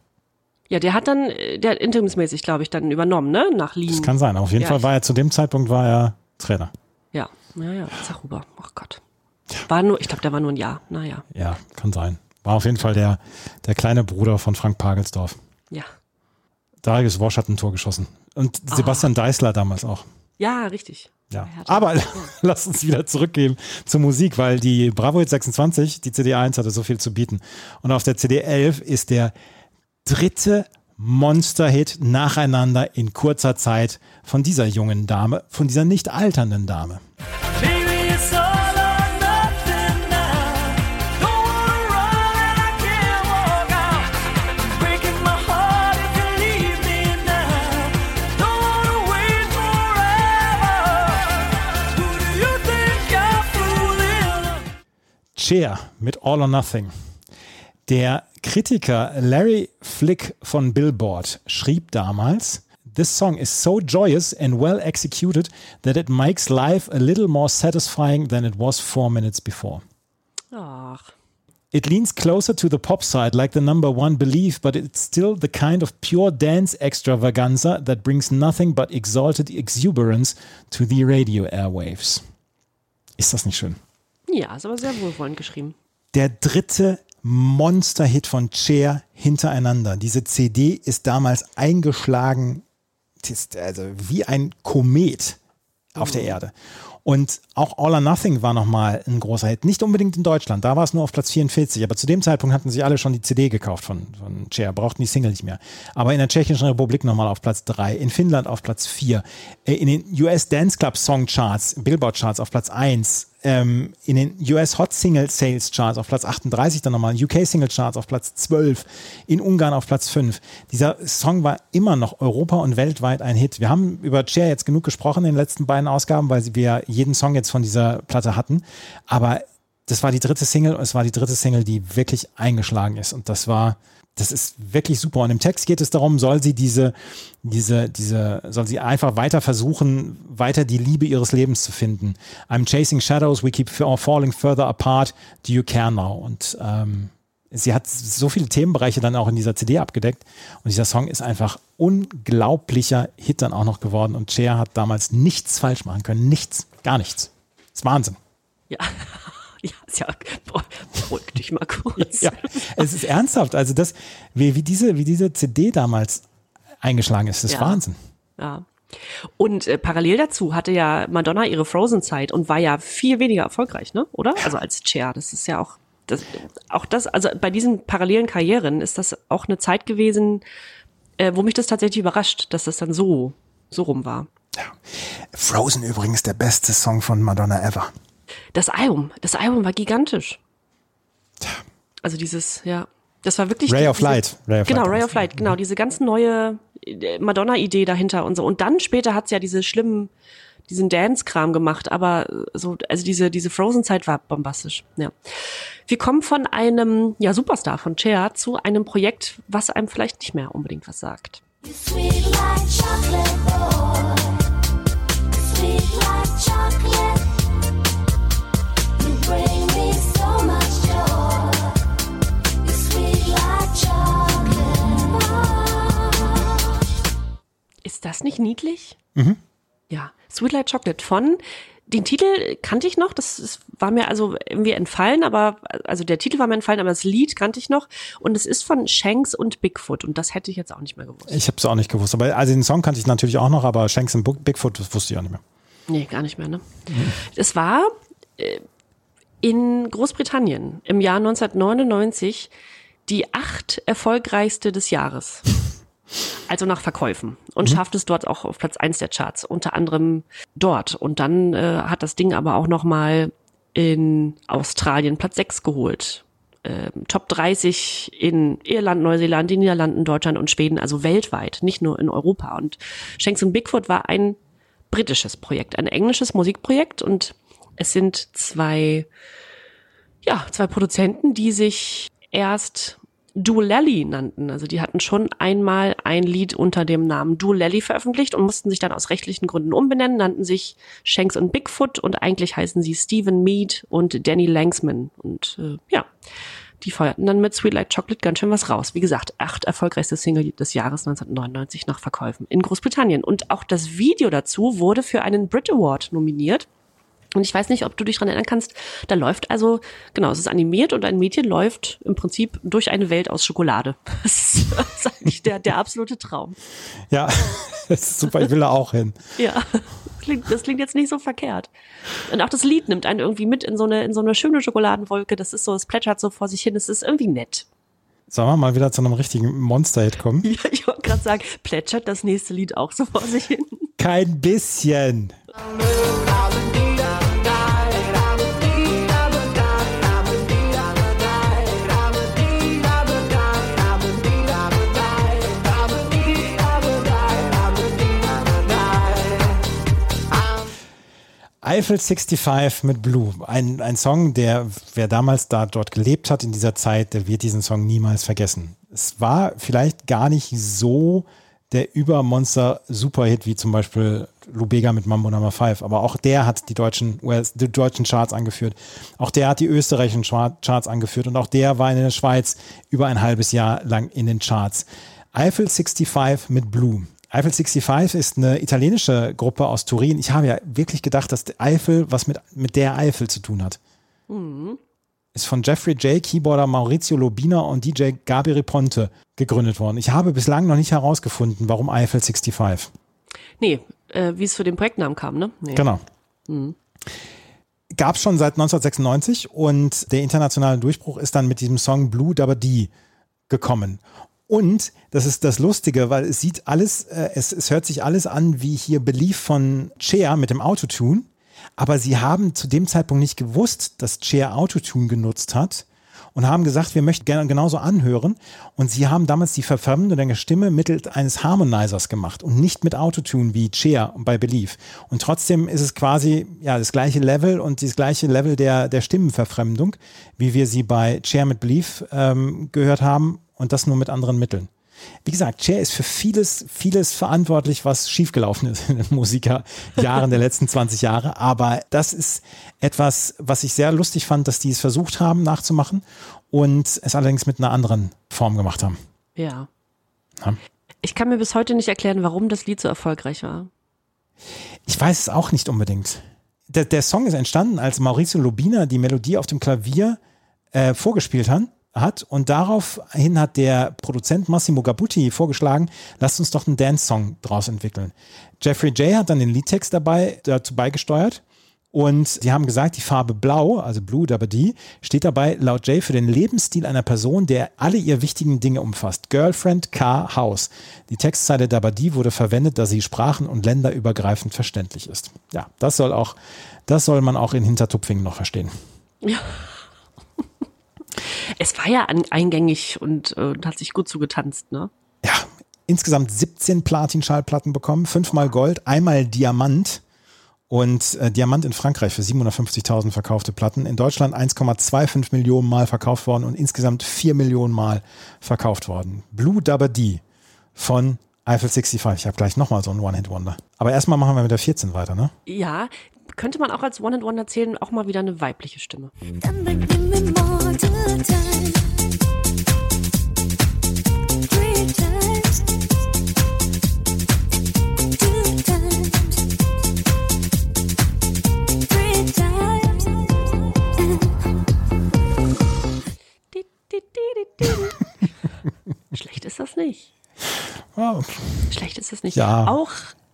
Ja, der hat dann, äh, der hat interimsmäßig, glaube ich, dann übernommen, ne? Nach Lien. Das kann sein. Auf jeden Ja, Fall war er zu dem Zeitpunkt war er Trainer. Ja, ja, ja, Zachuber. Ach Gott. War nur, ich glaube, der war nur ein Jahr. Naja, Ja, kann sein. War auf jeden Fall der, der kleine Bruder von Frank Pagelsdorf. ja. Darius Wosch hat ein Tor geschossen. Und Sebastian Deißler damals auch. Ja, richtig. Ja. Aber lass uns wieder zurückgehen zur Musik, weil die Bravo Hit 26, die CD 1 hatte so viel zu bieten. Und auf der CD 11 ist der dritte Monster-Hit nacheinander in kurzer Zeit von dieser jungen Dame, von dieser nicht alternden Dame. Cher mit All or Nothing. Der Kritiker Larry Flick von Billboard schrieb damals, This song is so joyous and well executed that it makes life a little more satisfying than it was four minutes before. Ach. It leans closer to the pop side, like the number one Believe, but it's still the kind of pure dance extravaganza that brings nothing but exalted exuberance to the radio airwaves. Ist das nicht schön? Ja, ist aber sehr wohlwollend geschrieben. der dritte Monster-Hit von Cher hintereinander. Diese CD ist damals eingeschlagen, also wie ein Komet auf der Erde. Und auch All or Nothing war nochmal ein großer Hit. Nicht unbedingt in Deutschland, da war es nur auf Platz 44, aber zu dem Zeitpunkt hatten sich alle schon die CD gekauft von, von Cher, brauchten die Single nicht mehr. Aber in der Tschechischen Republik nochmal auf Platz 3, in Finnland auf Platz 4, äh, in den US Dance Club Song Charts, Billboard Charts auf Platz 1, ähm, in den US Hot Single Sales Charts auf Platz 38 dann nochmal, UK Single Charts auf Platz 12, in Ungarn auf Platz 5. Dieser Song war immer noch Europa und weltweit ein Hit. Wir haben über Cher jetzt genug gesprochen in den letzten beiden Ausgaben, weil wir jeden Song jetzt von dieser Platte hatten. Aber das war die dritte Single und es war die dritte Single, die wirklich eingeschlagen ist. Und das war, das ist wirklich super. Und im Text geht es darum, soll sie diese, diese, diese, soll sie einfach weiter versuchen, weiter die Liebe ihres Lebens zu finden. I'm chasing shadows, we keep falling further apart. Do you care now? Und ähm, sie hat so viele Themenbereiche dann auch in dieser CD abgedeckt. Und dieser Song ist einfach unglaublicher Hit dann auch noch geworden. Und Cher hat damals nichts falsch machen können. Nichts. Gar nichts. Das ist Wahnsinn. Ja. Ja, ist ja, boah, beruhig dich mal kurz. Ja, es ist ernsthaft. Also das, wie, wie, diese, wie diese CD damals eingeschlagen ist, das ist Ja. Wahnsinn. Ja. Und äh, parallel dazu hatte ja Madonna ihre Frozen-Zeit und war ja viel weniger erfolgreich, ne? Oder? Also als Cher. Das ist ja auch das, auch das, also bei diesen parallelen Karrieren ist das auch eine Zeit gewesen, äh, wo mich das tatsächlich überrascht, dass das dann so, so rum war. Frozen übrigens der beste Song von Madonna ever. Das Album, das Album war gigantisch. Also dieses, ja, das war wirklich Ray die- of diese, Light. Ray of genau, Light Ray of Light, genau, diese ganz neue äh, Madonna-Idee dahinter und so. Und dann später hat's ja diese schlimmen, diesen Dance-Kram gemacht, aber äh, so, also diese, diese Frozen-Zeit war bombastisch, ja. Wir kommen von einem, ja, Superstar von Cher zu einem Projekt, was einem vielleicht nicht mehr unbedingt was sagt. Sweet like chocolate, boy. Sweet like chocolate. Ist das nicht niedlich? Ja, Sweet Light Chocolate von. Den Titel kannte ich noch, das ist, war mir also irgendwie entfallen, aber also der Titel war mir entfallen, aber das Lied kannte ich noch und es ist von Shanks und Bigfoot und das hätte ich jetzt auch nicht mehr gewusst. Ich habe es auch nicht gewusst. Aber also den Song kannte ich natürlich auch noch, aber Shanks Book- Bigfoot, das wusste ich auch nicht mehr. Nee, gar nicht mehr, ne? Es war äh, in Großbritannien im Jahr 1999 die acht erfolgreichste des Jahres. Also nach Verkäufen. Und schafft es dort auch auf Platz eins der Charts. Unter anderem dort. Und dann äh, hat das Ding aber auch noch mal in Australien Platz sechs geholt. Ähm, Top 30 in Irland, Neuseeland, den Niederlanden, Deutschland und Schweden, also weltweit, nicht nur in Europa. Und Shanks und Bigfoot war ein britisches Projekt, ein englisches Musikprojekt und es sind zwei, ja, zwei Produzenten, die sich erst Duolelli nannten. Also die hatten schon einmal ein Lied unter dem Namen Duolelli veröffentlicht und mussten sich dann aus rechtlichen Gründen umbenennen, nannten sich Shanks und Bigfoot und eigentlich heißen sie Stephen Mead und Danny Langsman. Und äh, ja, die feuerten dann mit Sweet Like Chocolate ganz schön was raus. Wie gesagt, acht erfolgreichste Single des Jahres 1999 nach Verkäufen in Großbritannien. Und auch das Video dazu wurde für einen Brit Award nominiert. Und ich weiß nicht, ob du dich daran erinnern kannst, da läuft also, genau, es ist animiert und ein Mädchen läuft im Prinzip durch eine Welt aus Schokolade. Das ist, das ist eigentlich der, der absolute Traum. Ja, das ist super, ich will da auch hin. Ja, klingt, das klingt jetzt nicht so verkehrt. Und auch das Lied nimmt einen irgendwie mit in so eine, in so eine schöne Schokoladenwolke. Das ist so, es plätschert so vor sich hin. Es ist irgendwie nett. Sollen wir mal wieder zu einem richtigen Monster-Hit kommen? Ja, ich wollte gerade sagen, plätschert das nächste Lied auch so vor sich hin. Kein bisschen. Eiffel 65 mit Blue. Ein, ein Song, der, wer damals da dort gelebt hat in dieser Zeit, der wird diesen Song niemals vergessen. Es war vielleicht gar nicht so der Übermonster-Superhit wie zum Beispiel Lubega mit Mambo Number 5, aber auch der hat die deutschen, US die deutschen Charts angeführt. Auch der hat die österreichischen Char- Charts angeführt und auch der war in der Schweiz über ein halbes Jahr lang in den Charts. Eiffel 65 mit Blue. Eiffel 65 ist eine italienische Gruppe aus Turin. Ich habe ja wirklich gedacht, dass Eiffel was mit, mit der Eiffel zu tun hat. Ist von Jeffrey J., Keyboarder Maurizio Lobina und DJ Gabriele Ponte gegründet worden. Ich habe bislang noch nicht herausgefunden, warum Eiffel 65. Nee, äh, wie es für den Projektnamen kam, ne? Nee. Genau. Gab es schon seit 1996 und der internationale Durchbruch ist dann mit diesem Song Blue Dabba Dee gekommen. Und das ist das Lustige, weil es sieht alles, äh, es, es hört sich alles an wie hier Belief von Cher mit dem Autotune. Aber sie haben zu dem Zeitpunkt nicht gewusst, dass Cher Autotune genutzt hat und haben gesagt, wir möchten gerne genauso anhören. Und sie haben damals die Verfremdung der Stimme mittels eines Harmonizers gemacht und nicht mit Autotune wie Cher bei Belief. Und trotzdem ist es quasi ja das gleiche Level und das gleiche Level der, der Stimmenverfremdung, wie wir sie bei Cher mit Belief ähm, gehört haben und das nur mit anderen Mitteln. Wie gesagt, Cher ist für vieles, vieles verantwortlich, was schiefgelaufen ist in den Musikerjahren der letzten 20 Jahre. Aber das ist etwas, was ich sehr lustig fand, dass die es versucht haben nachzumachen und es allerdings mit einer anderen Form gemacht haben. Ja. Ja. Ich kann mir bis heute nicht erklären, warum das Lied so erfolgreich war. Ich weiß es auch nicht unbedingt. Der, der Song ist entstanden, als Maurizio Lobina die Melodie auf dem Klavier äh, vorgespielt hat, hat und daraufhin hat der Produzent Massimo Gabutti vorgeschlagen, lasst uns doch einen Dance-Song draus entwickeln. Jeffrey J. hat dann den Liedtext dabei dazu beigesteuert Und sie haben gesagt, die Farbe Blau, also Blue Dabadi, steht dabei laut Jay für den Lebensstil einer Person, der alle ihr wichtigen Dinge umfasst. Girlfriend, Car, House. Die Textzeile Dabadi wurde verwendet, da sie sprachen- und länderübergreifend verständlich ist. Ja, das soll auch, das soll man auch in Hintertupfingen noch verstehen. Es war ja an, eingängig und, äh, hat sich gut zugetanzt, ne? Ja, insgesamt 17 Platin-Schallplatten bekommen, fünfmal Gold, einmal Diamant. Und äh, Diamant in Frankreich für 750.000 verkaufte Platten. In Deutschland 1,25 Millionen Mal verkauft worden und insgesamt 4 Millionen Mal verkauft worden. Blue Dabba D von Eiffel 65. Ich habe gleich nochmal so einen One-Hit-Wonder. Aber erstmal machen wir mit der 14 weiter, ne? Ja, könnte man auch als One and One erzählen, auch mal wieder eine weibliche Stimme. Schlecht ist das nicht. Schlecht ist das nicht. Ja. Auch,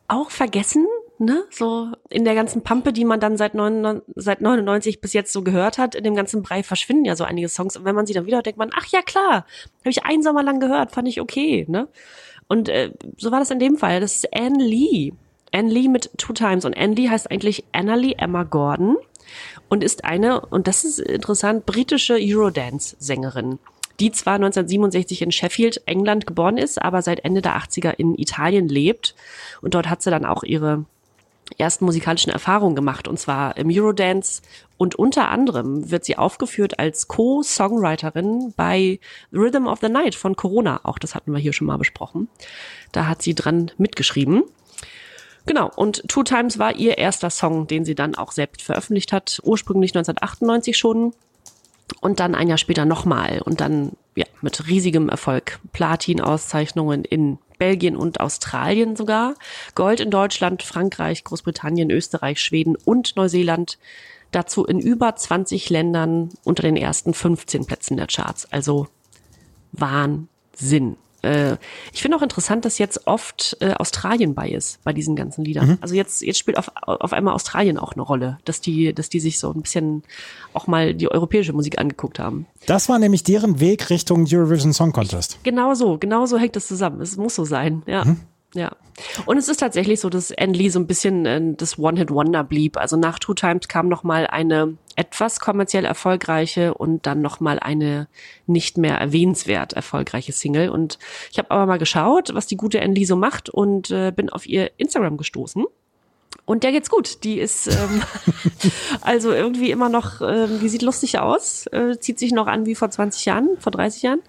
auch vergessen, ne? So in der ganzen Pampe, die man dann seit, 99, seit 99 bis jetzt so gehört hat, in dem ganzen Brei verschwinden ja so einige Songs. Und wenn man sie dann wieder hört, denkt man, ach ja klar, habe ich einen Sommer lang gehört, fand ich okay, ne? Und äh, so war das in dem Fall. Das ist Anne Lee. Anne Lee mit Two Times. Und Anne Lee heißt eigentlich Annalie Emma Gordon und ist eine, und das ist interessant, britische Eurodance-Sängerin, die zwar 1967 in Sheffield, England geboren ist, aber seit Ende der 80er in Italien lebt. Und dort hat sie dann auch ihre ersten musikalischen Erfahrungen gemacht, und zwar im Eurodance. Und unter anderem wird sie aufgeführt als Co-Songwriterin bei Rhythm of the Night von Corona. Auch das hatten wir hier schon mal besprochen. Da hat sie dran mitgeschrieben. Genau, und Two Times war ihr erster Song, den sie dann auch selbst veröffentlicht hat, ursprünglich 1998 schon und dann ein Jahr später nochmal. Und dann ja mit riesigem Erfolg. Platin-Auszeichnungen in Belgien und Australien sogar, Gold in Deutschland, Frankreich, Großbritannien, Österreich, Schweden und Neuseeland, dazu in über 20 Ländern unter den ersten 15 Plätzen der Charts, also Wahnsinn. Äh, Ich finde auch interessant, dass jetzt oft äh, Australien bei ist, bei diesen ganzen Liedern. Also jetzt, jetzt spielt auf, auf einmal Australien auch eine Rolle, dass die, dass die sich so ein bisschen auch mal die europäische Musik angeguckt haben. Das war nämlich deren Weg Richtung Eurovision Song Contest. Genau so, genau so hängt das zusammen. Es muss so sein, ja. Ja. Und es ist tatsächlich so, dass Anne Lee so ein bisschen äh, das One-Hit-Wonder blieb. Also nach Two Times kam noch mal eine etwas kommerziell erfolgreiche und dann noch mal eine nicht mehr erwähnenswert erfolgreiche Single. Und ich habe aber mal geschaut, was die gute Anne Lee so macht und äh, bin auf ihr Instagram gestoßen. Und der geht's gut. Die ist ähm, also irgendwie immer noch, ähm, die sieht lustig aus, äh, zieht sich noch an wie vor 20 Jahren, vor 30 Jahren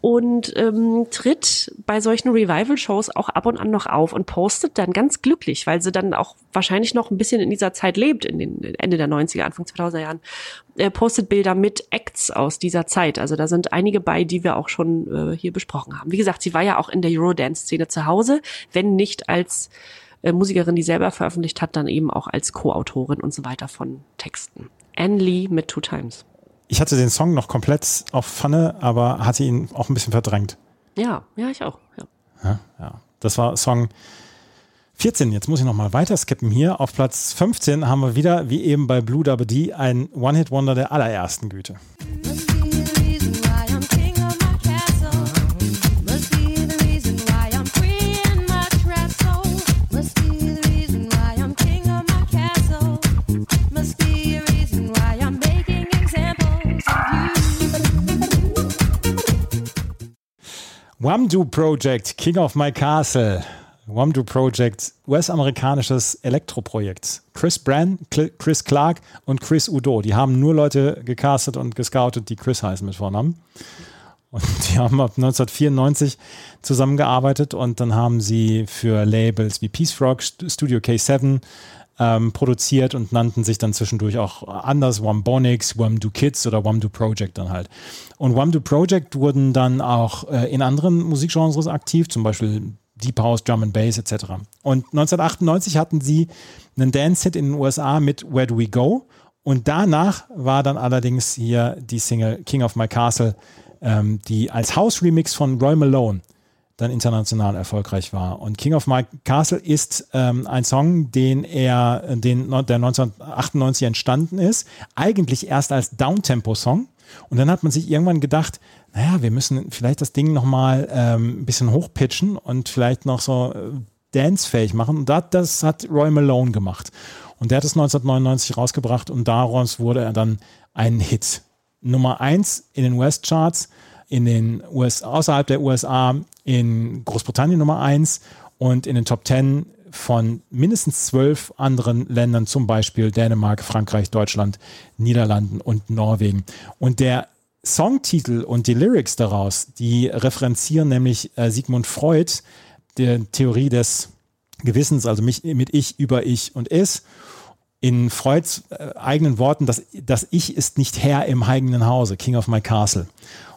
und ähm, tritt bei solchen Revival-Shows auch ab und an noch auf und postet dann ganz glücklich, weil sie dann auch wahrscheinlich noch ein bisschen in dieser Zeit lebt, in den Ende der 90er, Anfang 2000er Jahren, äh, postet Bilder mit Acts aus dieser Zeit. Also da sind einige bei, die wir auch schon äh, hier besprochen haben. Wie gesagt, sie war ja auch in der Eurodance-Szene zu Hause, wenn nicht als äh, Musikerin, die selber veröffentlicht hat, dann eben auch als Co-Autorin und so weiter von Texten. Anne Lee mit Two Times. Ich hatte den Song noch komplett auf Pfanne, aber hatte ihn auch ein bisschen verdrängt. Ja, ja, ich auch. Ja. Ja, ja. Das war Song 14. Jetzt muss ich noch mal weiter skippen hier. Auf Platz 15 haben wir wieder, wie eben bei Blue Dabba D, ein One-Hit-Wonder der allerersten Güte. Wamdu Project, King of My Castle. Wamdu Project, US-amerikanisches Elektroprojekt. Chris Brand, Cl- Chris Clark und Chris Udo. Die haben nur Leute gecastet und gescoutet, die Chris heißen mit Vornamen. Und die haben ab 1994 zusammengearbeitet und dann haben sie für Labels wie Peace Frog, St- Studio K7 ähm, produziert und nannten sich dann zwischendurch auch anders Wambonics, Wamdu Kids oder Wamdu Project dann halt. Und Wamdu Project wurden dann auch äh, in anderen Musikgenres aktiv, zum Beispiel Deep House, Drum and Bass etc. Und 1998 hatten sie einen Dance-Hit in den USA mit Where Do We Go? Und danach war dann allerdings hier die Single King of My Castle, ähm, die als House-Remix von Roy Malone dann international erfolgreich war. Und King of My Castle ist ähm, ein Song, den er, den, der 1998 entstanden ist, eigentlich erst als Downtempo-Song. Und dann hat man sich irgendwann gedacht, naja, wir müssen vielleicht das Ding nochmal ähm, ein bisschen hochpitchen und vielleicht noch so äh, dancefähig machen. Und das, das hat Roy Malone gemacht. Und der hat es 1999 rausgebracht und daraus wurde er dann ein Hit. Nummer eins in den Westcharts, in den US, außerhalb der USA, in Großbritannien Nummer eins und in den Top Ten von mindestens zwölf anderen Ländern, zum Beispiel Dänemark, Frankreich, Deutschland, Niederlanden und Norwegen. Und der Songtitel und die Lyrics daraus, die referenzieren nämlich äh, Sigmund Freud, der Theorie des Gewissens, also mich mit ich über ich und es. In Freuds äh, eigenen Worten, das, das Ich ist nicht Herr im eigenen Hause, King of My Castle.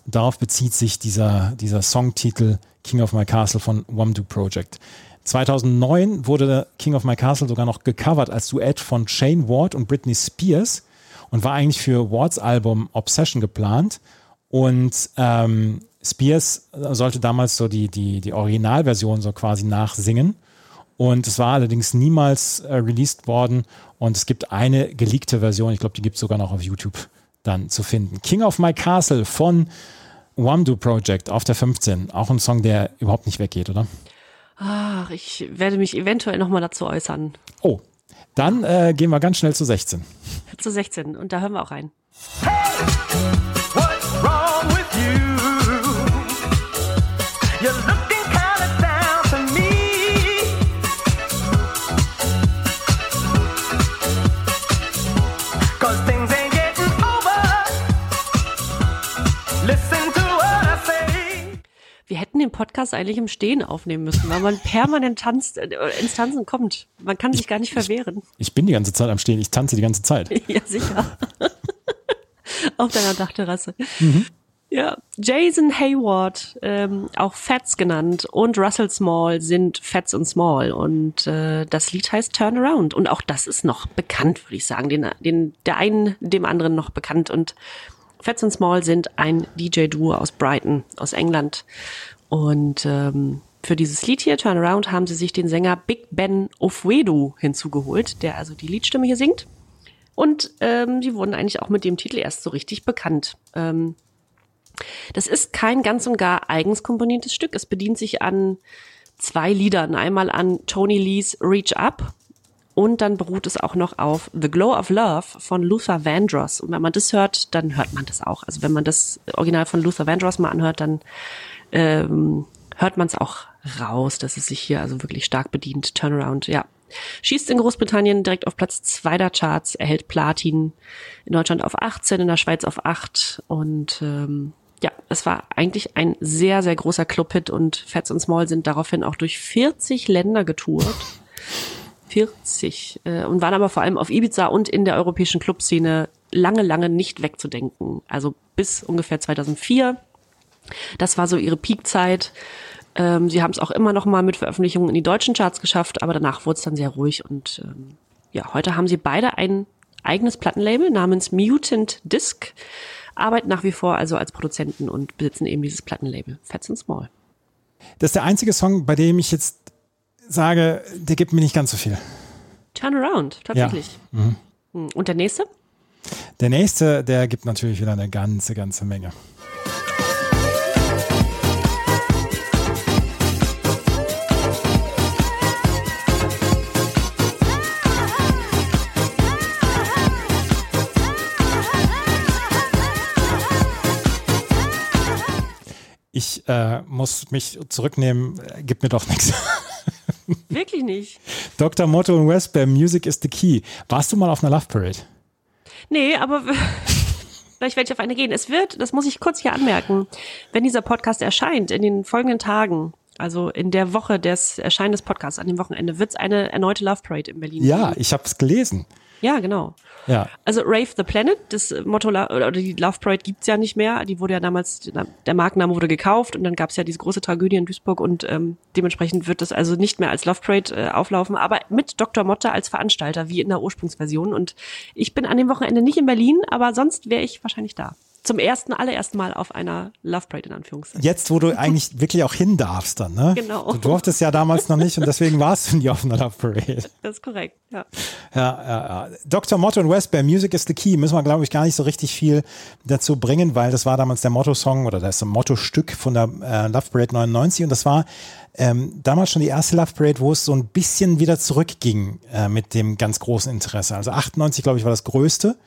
Darauf bezieht sich dieser, dieser Songtitel King of My Castle von Wamdu Project. 2009 wurde King of My Castle sogar noch gecovert als Duett von Shane Ward und Britney Spears und war eigentlich für Wards Album Obsession geplant. Und ähm, Spears sollte damals so die, die, die Originalversion so quasi nachsingen. Und es war allerdings niemals äh, released worden. Und es gibt eine geleakte Version, ich glaube, die gibt es sogar noch auf YouTube dann zu finden. King of My Castle von Wamdu Project auf der 15. Auch ein Song, der überhaupt nicht weggeht, oder? Ach, ich werde mich eventuell nochmal dazu äußern. Oh, dann äh, gehen wir ganz schnell zu 16. Zu 16. Und da hören wir auch rein. What's Podcast eigentlich im Stehen aufnehmen müssen, weil man permanent tanzt, äh, ins Tanzen kommt. Man kann sich gar nicht verwehren. Ich bin die ganze Zeit am Stehen, ich tanze die ganze Zeit. Ja, sicher. Auf deiner Dachterrasse. Ja, Jason Hayward, ähm, auch Fats genannt, und Russell Small sind Fats und Small. Und äh, das Lied heißt Turn Around. Und auch das ist noch bekannt, würde ich sagen. Den, den, der einen dem anderen noch bekannt. Und Fats und Small sind ein DJ-Duo aus Brighton, aus England. Und ähm, für dieses Lied hier, Turn Around, haben sie sich den Sänger Big Ben Ofwedu hinzugeholt, der also die Liedstimme hier singt. Und ähm, sie wurden eigentlich auch mit dem Titel erst so richtig bekannt. Ähm, das ist kein ganz und gar eigens komponiertes Stück. Es bedient sich an zwei Liedern. Einmal an Tony Lees Reach Up und dann beruht es auch noch auf The Glow of Love von Luther Vandross. Und wenn man das hört, dann hört man das auch. Also wenn man das Original von Luther Vandross mal anhört, dann ähm, hört man es auch raus, dass es sich hier also wirklich stark bedient. Turnaround, ja. Schießt in Großbritannien direkt auf Platz zwei der Charts, erhält Platin, in Deutschland auf 18, in der Schweiz auf 8 und ähm, ja, es war eigentlich ein sehr, sehr großer Clubhit und Fats und Small sind daraufhin auch durch 40 Länder getourt. 40 äh, und waren aber vor allem auf Ibiza und in der europäischen Clubszene lange, lange nicht wegzudenken. Also bis ungefähr 2004. Das war so ihre Peakzeit. Ähm, sie haben es auch immer noch mal mit Veröffentlichungen in die deutschen Charts geschafft, aber danach wurde es dann sehr ruhig und ähm, ja, heute haben sie beide ein eigenes Plattenlabel namens Mutant Disc, arbeiten nach wie vor also als Produzenten und besitzen eben dieses Plattenlabel Fats and Small. Das ist der einzige Song, bei dem ich jetzt sage, der gibt mir nicht ganz so viel. Turnaround, tatsächlich. Hm. Und der nächste? Der nächste, der gibt natürlich wieder eine ganze, ganze Menge. Ich äh, muss mich zurücknehmen, äh, gibt mir doch nichts. Wirklich nicht. Dr. Motto und Westbam, Music is the Key. Warst du mal auf einer Love Parade? Nee, aber vielleicht werde ich auf eine gehen. Es wird, das muss ich kurz hier anmerken, wenn dieser Podcast erscheint in den folgenden Tagen, also in der Woche des Erscheinen des Podcasts, an dem Wochenende, wird es eine erneute Love Parade in Berlin Ja, geben. ich habe es gelesen. Ja, genau. Ja. Also Rave the Planet, das Motto oder die Love Parade gibt's ja nicht mehr. Die wurde ja damals, der Markenname wurde gekauft und dann gab's ja diese große Tragödie in Duisburg und ähm, dementsprechend wird das also nicht mehr als Love Parade äh, auflaufen, aber mit Dr. Motte als Veranstalter, wie in der Ursprungsversion. Und ich bin an dem Wochenende nicht in Berlin, aber sonst wäre ich wahrscheinlich da. Zum ersten, allerersten Mal auf einer Love Parade in Anführungszeichen. Jetzt, wo du eigentlich wirklich auch hin darfst dann, ne? Genau. Du durftest ja damals noch nicht und deswegen warst du nie auf einer Love Parade. Das ist korrekt, ja. Ja, ja, ja. Dr. Motto und Westbam, Music is the Key, müssen wir, glaube ich, gar nicht so richtig viel dazu bringen, weil das war damals der Motto-Song oder das Motto-Stück von der äh, Love Parade 99 und das war ähm, damals schon die erste Love Parade, wo es so ein bisschen wieder zurückging äh, mit dem ganz großen Interesse. Also 98, glaube ich, war das größte.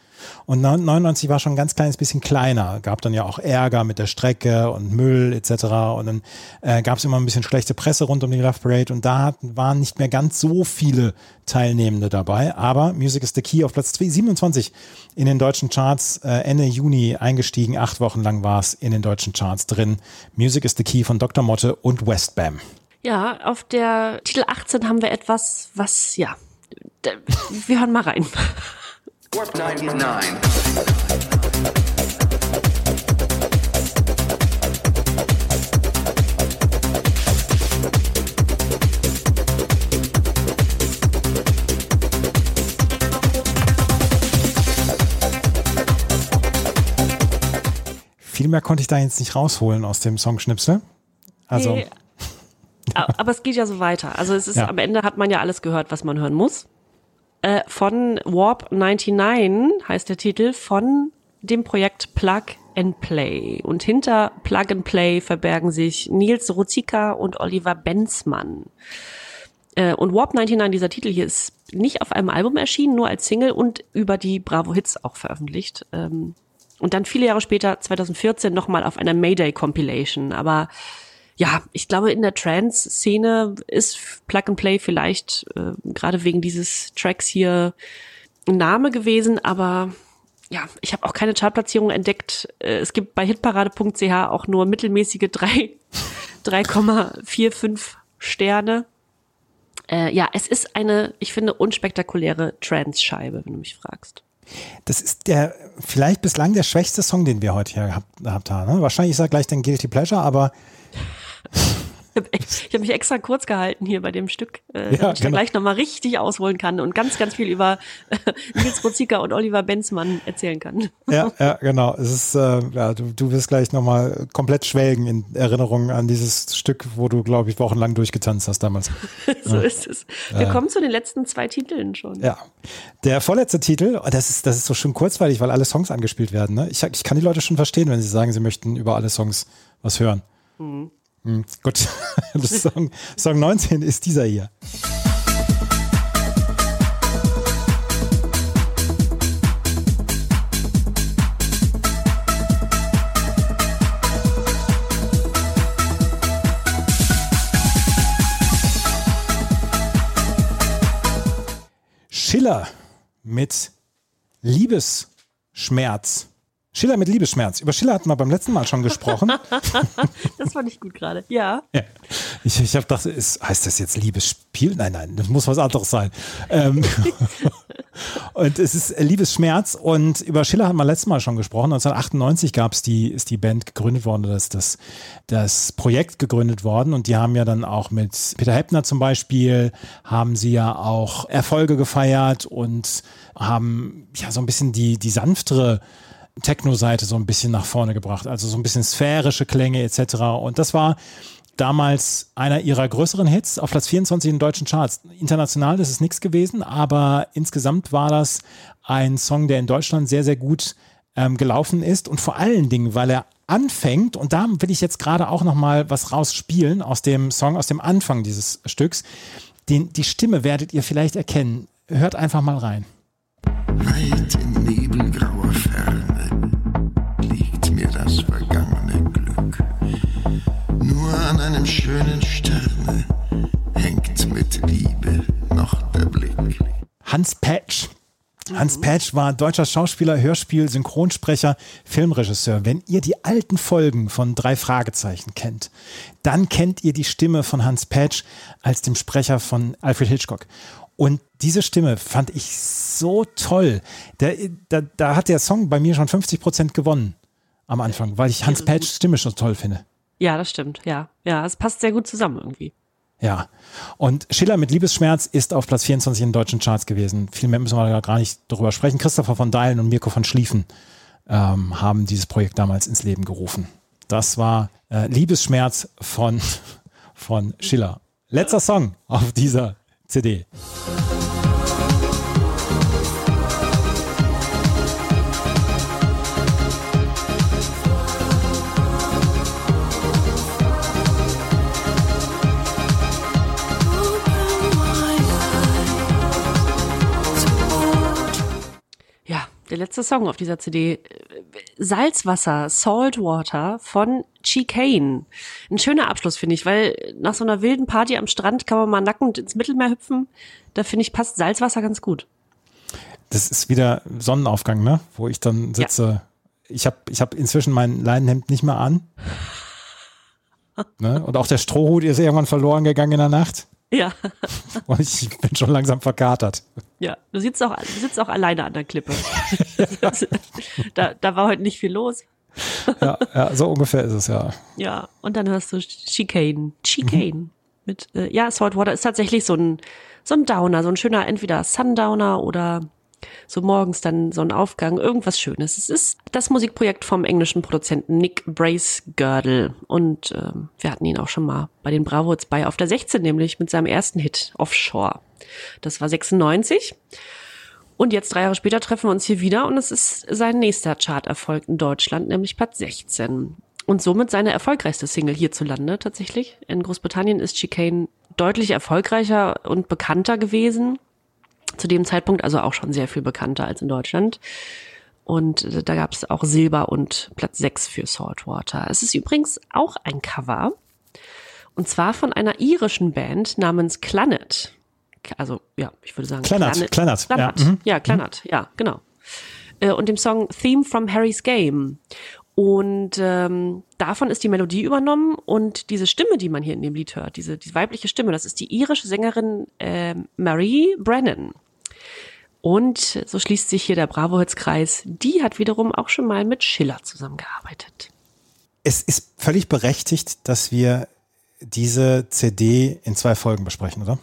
Und 99 war schon ein ganz kleines bisschen kleiner. Gab dann ja auch Ärger mit der Strecke und Müll etc. Und dann äh, gab es immer ein bisschen schlechte Presse rund um die Love Parade. Und da waren nicht mehr ganz so viele Teilnehmende dabei. Aber Music is the Key auf Platz 27 in den deutschen Charts äh, Ende Juni eingestiegen. Acht Wochen lang war es in den deutschen Charts drin. Music is the Key von Dr. Motte und Westbam. Ja, auf der Titel 18 haben wir etwas, was, ja, wir hören mal rein. Warp 99. Viel mehr konnte ich da jetzt nicht rausholen aus dem Songschnipsel. Also, Nee, aber es geht ja so weiter. Also es ist Ja. am Ende hat man ja alles gehört, was man hören muss. Äh, von Warp 99 heißt der Titel von dem Projekt Plug and Play. Und hinter Plug and Play verbergen sich Nils Ruzika und Oliver Benzmann. Äh, und Warp 99, dieser Titel hier, ist nicht auf einem Album erschienen, nur als Single und über die Bravo Hits auch veröffentlicht. Ähm, und dann viele Jahre später, 2014, nochmal auf einer Mayday Compilation. Aber ja, ich glaube, in der Trance-Szene ist Plug and Play vielleicht äh, gerade wegen dieses Tracks hier ein Name gewesen, aber ja, ich habe auch keine Chartplatzierung entdeckt. Äh, es gibt bei hitparade.ch auch nur mittelmäßige drei- 3,45 Sterne. Äh, ja, es ist eine, ich finde, unspektakuläre Trance-Scheibe, wenn du mich fragst. das ist der vielleicht bislang der schwächste Song, den wir heute hier gehabt, gehabt haben. Ne? Wahrscheinlich ist er gleich dein Guilty Pleasure, aber Ich habe hab mich extra kurz gehalten hier bei dem Stück, äh, Ja, damit ich da genau. gleich nochmal richtig ausholen kann und ganz, ganz viel über äh, Nils Rozika und Oliver Benzmann erzählen kann. ja, ja, genau. Es ist, äh, ja, du, du wirst gleich nochmal komplett schwelgen in Erinnerung an dieses Stück, wo du, glaube ich, wochenlang durchgetanzt hast damals. so ist es. Wir kommen zu den letzten zwei Titeln schon. Ja. Der vorletzte Titel, oh, das ist, das ist so schön kurzweilig, weil alle Songs angespielt werden. Ne? Ich, ich kann die Leute schon verstehen, wenn sie sagen, sie möchten über alle Songs was hören. Hm, gut. Song, Song 19 ist dieser hier. Schiller mit Liebesschmerz. Schiller mit Liebesschmerz. Über Schiller hatten wir beim letzten Mal schon gesprochen. Das fand ich gut gerade. Ja. Ja. Ich, ich habe gedacht, ist, heißt das jetzt Liebesspiel? Nein, nein, das muss was anderes sein. Ähm, und es ist Liebesschmerz und über Schiller haben wir letztes Mal schon gesprochen. 1998 gab's die, ist die Band gegründet worden, das, das, das Projekt gegründet worden und die haben ja dann auch mit Peter Heppner zum Beispiel, haben sie ja auch Erfolge gefeiert und haben ja so ein bisschen die, die sanftere Techno-Seite so ein bisschen nach vorne gebracht, also so ein bisschen sphärische Klänge etc. Und das war damals einer ihrer größeren Hits auf Platz 24 in deutschen Charts. International ist es nichts gewesen, aber insgesamt war das ein Song, der in Deutschland sehr, sehr gut ähm, gelaufen ist und vor allen Dingen, weil er anfängt und da will ich jetzt gerade auch noch mal was rausspielen aus dem Song, aus dem Anfang dieses Stücks. Den, die Stimme werdet ihr vielleicht erkennen. Hört einfach mal rein. Weit in nebelgrauer Nur an einem schönen Sterne hängt mit Liebe noch der Blick. Hans Patch. Hans Patch war deutscher Schauspieler, Hörspiel, Synchronsprecher, Filmregisseur. Wenn ihr die alten Folgen von Drei Fragezeichen kennt, dann kennt ihr die Stimme von Hans Patch als dem Sprecher von Alfred Hitchcock. Und diese Stimme fand ich so toll. Der, da, da hat der Song bei mir schon 50 Prozent gewonnen am Anfang, weil ich Hans Patchs Stimme schon toll finde. Ja, das stimmt. Ja. Ja, es passt sehr gut zusammen irgendwie. Ja. Und Schiller mit Liebesschmerz ist auf Platz 24 in den deutschen Charts gewesen. Viel mehr müssen wir da gar nicht drüber sprechen. Christopher von Dahlen und Mirko von Schlieffen ähm, haben dieses Projekt damals ins Leben gerufen. Das war äh, Liebesschmerz von, von Schiller. Letzter Song auf dieser CD. Der letzte Song auf dieser CD. Salzwasser, Saltwater von Chicane. Ein schöner Abschluss, finde ich, weil nach so einer wilden Party am Strand kann man mal nackend ins Mittelmeer hüpfen. Da finde ich, passt Salzwasser ganz gut. Das ist wieder Sonnenaufgang, ne? Wo ich dann sitze. Ich habe ich hab inzwischen mein Leinenhemd nicht mehr an. ne? Und auch der Strohhut ist irgendwann verloren gegangen in der Nacht. Ja, Und ich bin schon langsam verkatert. ja. Du sitzt auch, du sitzt auch alleine an der Klippe. da, da war heute nicht viel los. Ja, ja, so ungefähr ist es ja. Ja, und dann hörst du Chicane. Chicane. Mit, äh, ja, Saltwater ist tatsächlich so ein, so ein Downer, so ein schöner, entweder Sundowner oder so morgens dann so ein Aufgang, irgendwas Schönes. Es ist das Musikprojekt vom englischen Produzenten Nick Bracegirdle. Und ähm, wir hatten ihn auch schon mal bei den Bravo Hits bei auf der 16, nämlich mit seinem ersten Hit Offshore. Das war 96. Und jetzt drei Jahre später treffen wir uns hier wieder und es ist sein nächster Charterfolg in Deutschland, nämlich Platz 16. Und somit seine erfolgreichste Single hierzulande tatsächlich. In Großbritannien ist Chicane deutlich erfolgreicher und bekannter gewesen. Zu dem Zeitpunkt also auch schon sehr viel bekannter als in Deutschland. Und äh, da gab es auch Silber und Platz 6 für Saltwater. Es ist übrigens auch ein Cover. Und zwar von einer irischen Band namens Clannad. Also, ja, ich würde sagen. Clannad, Clannad, ja, Clannad. mhm. Ja, Clannad, ja, genau. Äh, Und dem Song Theme from Harry's Game. Und ähm, davon ist die Melodie übernommen und diese Stimme, die man hier in dem Lied hört, diese, diese weibliche Stimme, das ist die irische Sängerin ähm, Marie Brennan. Und so schließt sich hier der Bravo-Hits-Kreis. Die hat wiederum auch schon mal mit Schiller zusammengearbeitet. Es ist völlig berechtigt, dass wir diese CD in zwei Folgen besprechen, oder?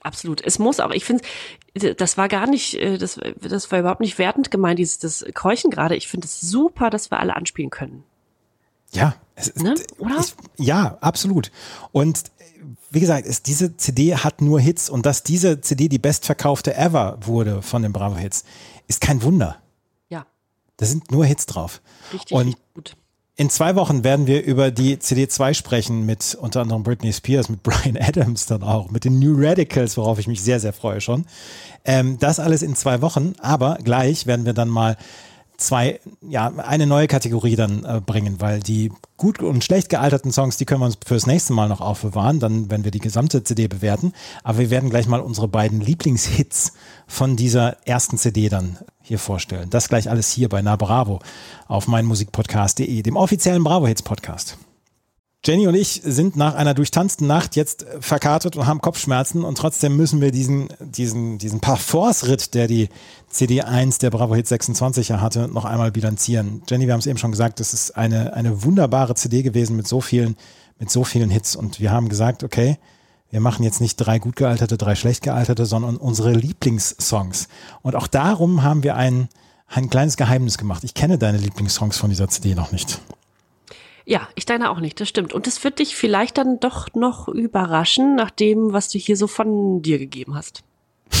Absolut. Es muss auch, ich finde, das war gar nicht, äh, das, das war überhaupt nicht wertend gemeint, dieses das Keuchen gerade. Ich finde es super, dass wir alle anspielen können. Ja, ist, Ne? Oder? Ich, ja, absolut. Und wie gesagt, es, diese CD hat nur Hits und dass diese CD die bestverkaufte ever wurde von den Bravo Hits, ist kein Wunder. Ja, Da sind nur Hits drauf. richtig, Und richtig gut. in zwei Wochen werden wir über die CD 2 sprechen mit unter anderem Britney Spears, mit Brian Adams dann auch, mit den New Radicals, worauf ich mich sehr, sehr freue schon. Ähm, das alles in zwei Wochen, aber gleich werden wir dann mal zwei, ja, eine neue Kategorie dann äh, bringen, weil die gut und schlecht gealterten Songs, die können wir uns fürs nächste Mal noch aufbewahren, dann, wenn wir die gesamte CD bewerten. Aber wir werden gleich mal unsere beiden Lieblingshits von dieser ersten CD dann hier vorstellen. Das gleich alles hier bei Na Bravo auf meinmusikpodcast.de, dem offiziellen Bravo Hits Podcast. Jenny und ich sind nach einer durchtanzten Nacht jetzt äh, verkartet und haben Kopfschmerzen und trotzdem müssen wir diesen, diesen, diesen Parforce-Ritt, der die CD1 der Bravo Hit 26 ja hatte, noch einmal bilanzieren. Jenny, wir haben es eben schon gesagt, es ist eine, eine wunderbare CD gewesen mit so vielen, mit so vielen Hits und wir haben gesagt, okay, wir machen jetzt nicht drei gut gealterte, drei schlecht gealterte, sondern unsere Lieblingssongs. Und auch darum haben wir ein, ein kleines Geheimnis gemacht. Ich kenne deine Lieblingssongs von dieser CD noch nicht. Ja, ich deine auch nicht, das stimmt. Und das wird dich vielleicht dann doch noch überraschen, nach dem, was du hier so von dir gegeben hast.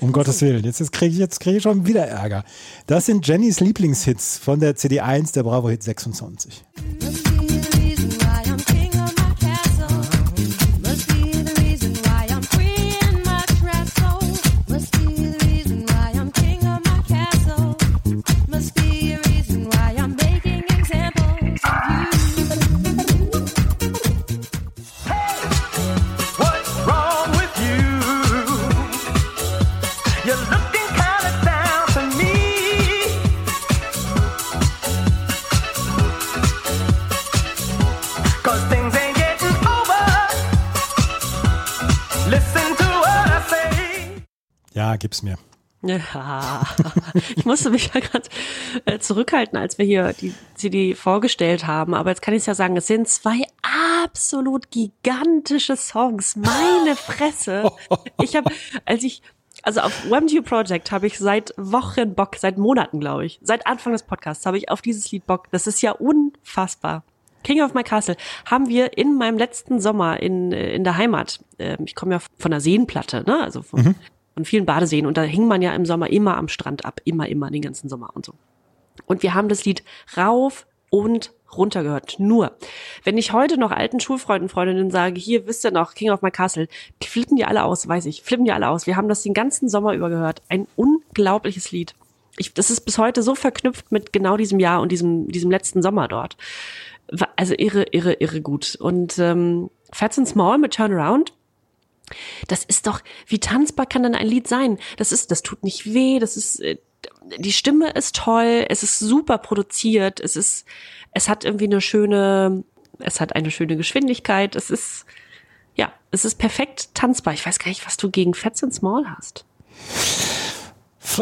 Um Gottes Willen, jetzt, jetzt kriege ich, jetzt krieg ich schon wieder Ärger. Das sind Jennys Lieblingshits von der CD1 der Bravo Hit 26. Ja, gib's mir. Ja, ich musste mich ja gerade äh, zurückhalten, als wir hier die CD vorgestellt haben. Aber jetzt kann ich es ja sagen, es sind zwei absolut gigantische Songs. Meine Fresse. Ich habe, als ich Also auf WebDU Project habe ich seit Wochen Bock, seit Monaten, glaube ich. Seit Anfang des Podcasts habe ich auf dieses Lied Bock. Das ist ja unfassbar. King of My Castle haben wir in meinem letzten Sommer in, äh, in der Heimat. Ähm, ich komme ja von der Seenplatte, ne? Also von, von vielen Badeseen. Und da hing man ja im Sommer immer am Strand ab. Immer, immer, den ganzen Sommer und so. Und wir haben das Lied rauf und runter gehört. Nur, wenn ich heute noch alten Schulfreunden, Freundinnen sage, hier, wisst ihr noch, King of My Castle, die flippen die alle aus, weiß ich, flippen die alle aus. Wir haben das den ganzen Sommer über gehört. Ein unglaubliches Lied. Ich, das ist bis heute so verknüpft mit genau diesem Jahr und diesem, diesem letzten Sommer dort. Also irre, irre, irre gut. Und ähm, Fats and Small mit Turnaround, das ist doch, wie tanzbar kann denn ein Lied sein? Das ist, das tut nicht weh, das ist, äh, die Stimme ist toll, es ist super produziert, es ist, es hat irgendwie eine schöne, es hat eine schöne Geschwindigkeit, es ist, ja, es ist perfekt tanzbar. Ich weiß gar nicht, was du gegen Fats and Small hast.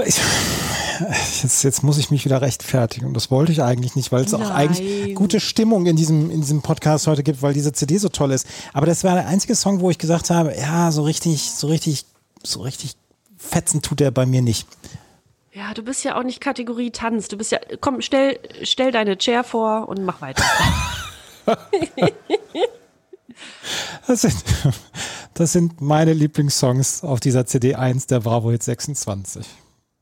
Ich, jetzt, jetzt muss ich mich wieder rechtfertigen. Und das wollte ich eigentlich nicht, weil es auch eigentlich gute Stimmung in diesem, in diesem Podcast heute gibt, weil diese CD so toll ist. Aber das war der einzige Song, wo ich gesagt habe, ja, so richtig, so richtig, so richtig fetzen tut er bei mir nicht. Ja, du bist ja auch nicht Kategorie Tanz. Du bist ja, komm, stell, stell deine Chair vor und mach weiter. Das sind, das sind meine Lieblingssongs auf dieser CD 1 der Bravo Hit 26.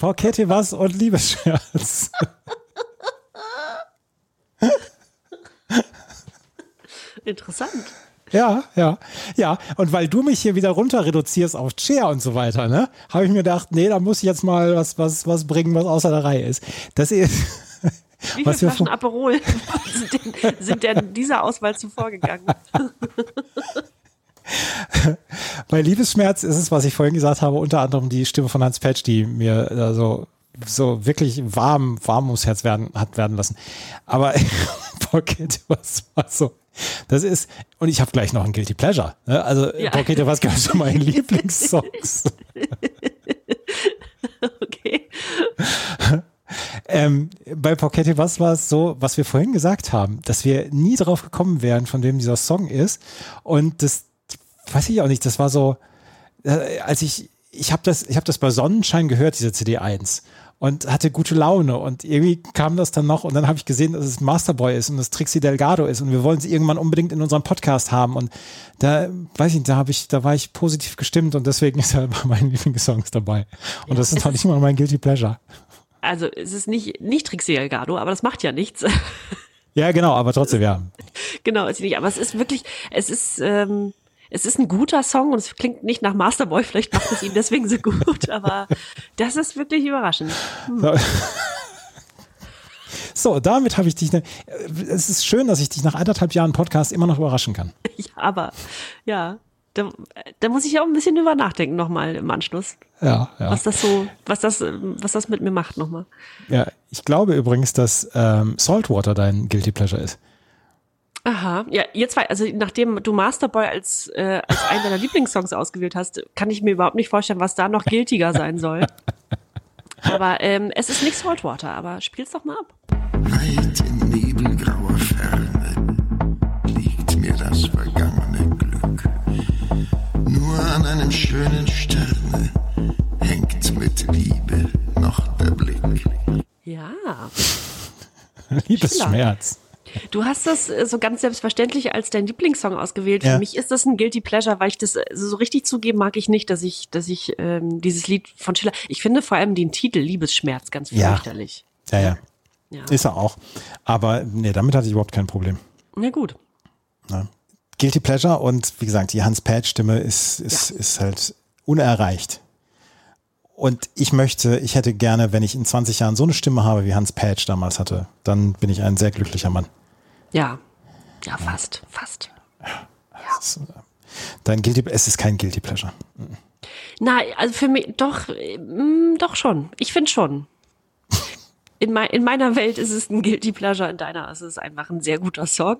vas. Porkette was und Liebesschmerz. Interessant. Ja, ja, ja. Und weil du mich hier wieder runter reduzierst auf Chair und so weiter, ne, habe ich mir gedacht, nee, da muss ich jetzt mal was, was, was bringen, was außer der Reihe ist. Das ist, Wie viele was wir Flaschen Aperol sind denn, sind denn dieser Auswahl zuvor gegangen? bei Liebesschmerz ist es, was ich vorhin gesagt habe, unter anderem die Stimme von Hans Petsch, die mir äh, so, wirklich warm, warm ums Herz werden, hat werden lassen. Aber Porkette was war so. Das ist, und ich habe gleich noch ein Guilty Pleasure. Ne? Also Ja. Porkette was gehört zu meinen Lieblingssongs. Okay. Ähm, bei Porketti was war es so, was wir vorhin gesagt haben, dass wir nie drauf gekommen wären, von wem dieser Song ist. Und das weiß ich auch nicht, das war so, äh, als ich, ich habe das, ich habe das bei Sonnenschein gehört, diese CD 1 und hatte gute Laune und irgendwie kam das dann noch und dann habe ich gesehen, dass es Masterboy ist und das Trixie Delgado ist und wir wollen sie irgendwann unbedingt in unserem Podcast haben und da weiß ich, nicht, da habe ich, da war ich positiv gestimmt und deswegen ist er bei meinen Lieblingssongs dabei und das ist noch nicht mal mein Guilty Pleasure. Also es ist nicht, nicht Trixie Delgado, aber das macht ja nichts. Ja, genau, aber trotzdem, ja. genau, ist nicht. Aber es ist wirklich, es ist, ähm, es ist ein guter Song und es klingt nicht nach Masterboy, vielleicht macht es ihn deswegen so gut, aber das ist wirklich überraschend. So, damit habe ich dich. Ne, es ist schön, dass ich dich nach anderthalb Jahren Podcast immer noch überraschen kann. Ja, aber ja, da, da muss ich auch ein bisschen drüber nachdenken nochmal im Anschluss, Ja, ja. was das so, was das, was das mit mir macht nochmal. ja ich glaube übrigens, dass ähm, Saltwater dein Guilty Pleasure ist. Aha, ja, ihr zwei, also nachdem du Masterboy als, äh, als einen deiner Lieblingssongs ausgewählt hast, kann ich mir überhaupt nicht vorstellen, was da noch guiltiger sein soll. Aber ähm, es ist nicht Saltwater, aber spiel's doch mal ab. Weit in nebelgrauer Ferne liegt mir das vergangene Glück. Nur an einem schönen Sterne hängt mit Liebe noch der Blick. Ja, Liebesschmerz. Du hast das äh, so ganz selbstverständlich als dein Lieblingssong ausgewählt. Ja. Für mich ist das ein guilty pleasure, weil ich das äh, so richtig zugeben mag ich nicht, dass ich, dass ich ähm, dieses Lied von Schiller. Ich finde vor allem den Titel Liebesschmerz ganz Ja. fürchterlich. Ja, ja. Ja. Ist er auch. Aber nee, damit hatte ich überhaupt kein Problem. Na gut. Guilty Pleasure und wie gesagt, die Hans Pad-Stimme ist, ist, ist halt unerreicht. Und ich möchte, ich hätte gerne, wenn ich in 20 Jahren so eine Stimme habe, wie Hans Patch damals hatte, dann bin ich ein sehr glücklicher Mann. Ja. Ja, fast, fast. Das, äh, Dein Guilty, es ist kein Guilty Pleasure. Na, also für mich doch, äh, mm, doch schon. Ich finde schon. In, mei in meiner Welt ist es ein Guilty Pleasure, in deiner ist es einfach ein sehr guter Song.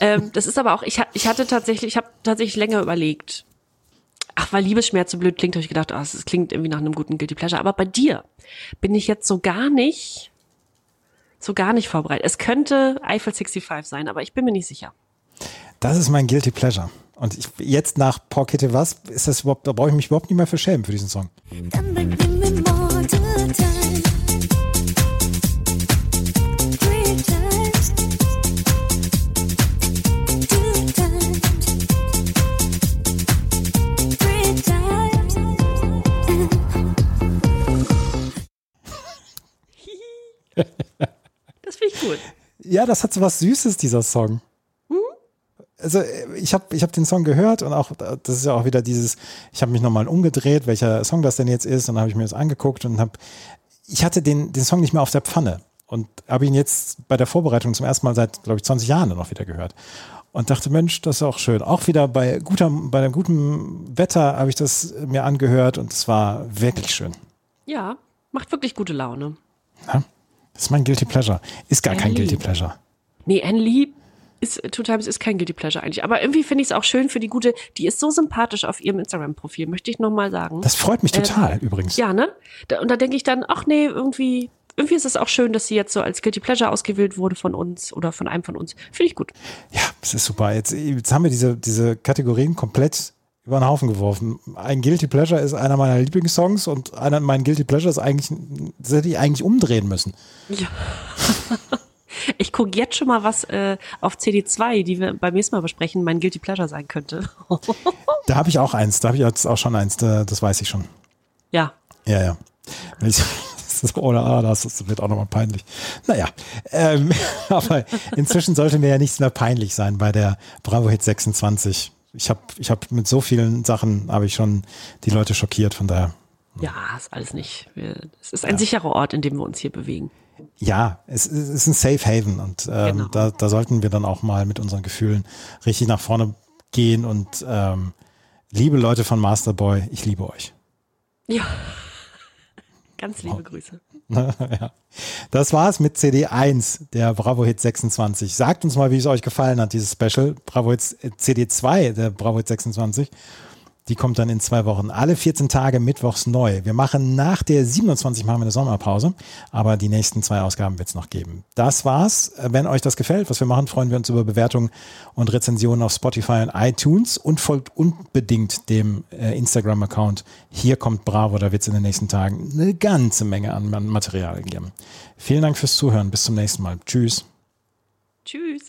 ähm, das ist aber auch, ich, ich hatte tatsächlich, ich habe tatsächlich länger überlegt. Ach, weil Liebesschmerz so blöd klingt, habe ich gedacht, ah, es klingt irgendwie nach einem guten Guilty Pleasure. Aber bei dir bin ich jetzt so gar nicht, so gar nicht vorbereitet. Es könnte Eiffel 65 sein, aber ich bin mir nicht sicher. Das ist mein Guilty Pleasure. Und ich, jetzt nach Porkette was, ist das überhaupt, da brauche ich mich überhaupt nicht mehr für schämen für diesen Song. Das finde ich gut. Ja, das hat so was Süßes, dieser Song. Also äh, ich habe ich hab den Song gehört und auch, das ist ja auch wieder dieses, ich habe mich nochmal umgedreht, welcher Song das denn jetzt ist und dann habe ich mir das angeguckt und habe, ich hatte den, den Song nicht mehr auf der Pfanne und habe ihn jetzt bei der Vorbereitung zum ersten Mal seit, glaube ich, 20 Jahren noch wieder gehört und dachte, Mensch, das ist auch schön. Auch wieder bei guter, bei dem guten Wetter habe ich das mir angehört und es war wirklich schön. Ja, macht wirklich gute Laune. Ja? Das ist mein Guilty Pleasure. Ist gar kein Annie. Guilty Pleasure. Nee, Anne Lee ist Two Times ist kein Guilty Pleasure eigentlich. Aber irgendwie finde ich es auch schön für die gute, die ist so sympathisch auf ihrem Instagram-Profil, möchte ich nochmal sagen. Das freut mich total übrigens. ja, ne? Da, und da denke ich dann, ach nee, irgendwie, irgendwie ist es auch schön, dass sie jetzt so als Guilty Pleasure ausgewählt wurde von uns oder von einem von uns. Finde ich gut. Ja, das ist super. Jetzt, jetzt haben wir diese, diese Kategorien komplett über den Haufen geworfen. Ein Guilty Pleasure ist einer meiner Lieblingssongs und einer meiner Guilty Pleasure ist eigentlich, das hätte ich eigentlich umdrehen müssen. Ich gucke jetzt schon mal, was äh, auf CD2, die wir beim nächsten Mal besprechen, mein Guilty Pleasure sein könnte. Da habe ich auch eins, da habe ich jetzt auch schon eins, da, das weiß ich schon. ja. Ja, ja. Ich, das oder ah, das wird auch nochmal peinlich. Naja, ähm, aber inzwischen sollte mir ja nichts mehr peinlich sein bei der Bravo Hit 26. Ich habe ich hab mit so vielen Sachen habe ich schon die Leute schockiert, von daher. Ja, ist alles nicht. Wir- Es ist ein sicherer Ort, in dem wir uns hier bewegen. Ja, es, es ist ein Safe Haven und ähm, Genau. da, da sollten wir dann auch mal mit unseren Gefühlen richtig nach vorne gehen und ähm, liebe Leute von Masterboy, ich liebe euch. Ja. Ganz liebe Grüße. ja. Das war's mit CD 1 der Bravo Hit 26. Sagt uns mal, wie es euch gefallen hat, dieses Special. Bravo Hit CD 2 der Bravo Hit 26. Die kommt dann in zwei Wochen. Alle 14 Tage mittwochs neu. Wir machen nach der 27 machen wir eine Sommerpause, aber die nächsten zwei Ausgaben wird es noch geben. Das war's. Wenn euch das gefällt, was wir machen, freuen wir uns über Bewertungen und Rezensionen auf Spotify und iTunes und folgt unbedingt dem äh, Instagram-Account. Hier kommt Bravo, da wird es in den nächsten Tagen eine ganze Menge an an Material geben. Vielen Dank fürs Zuhören. Bis zum nächsten Mal. Tschüss. Tschüss.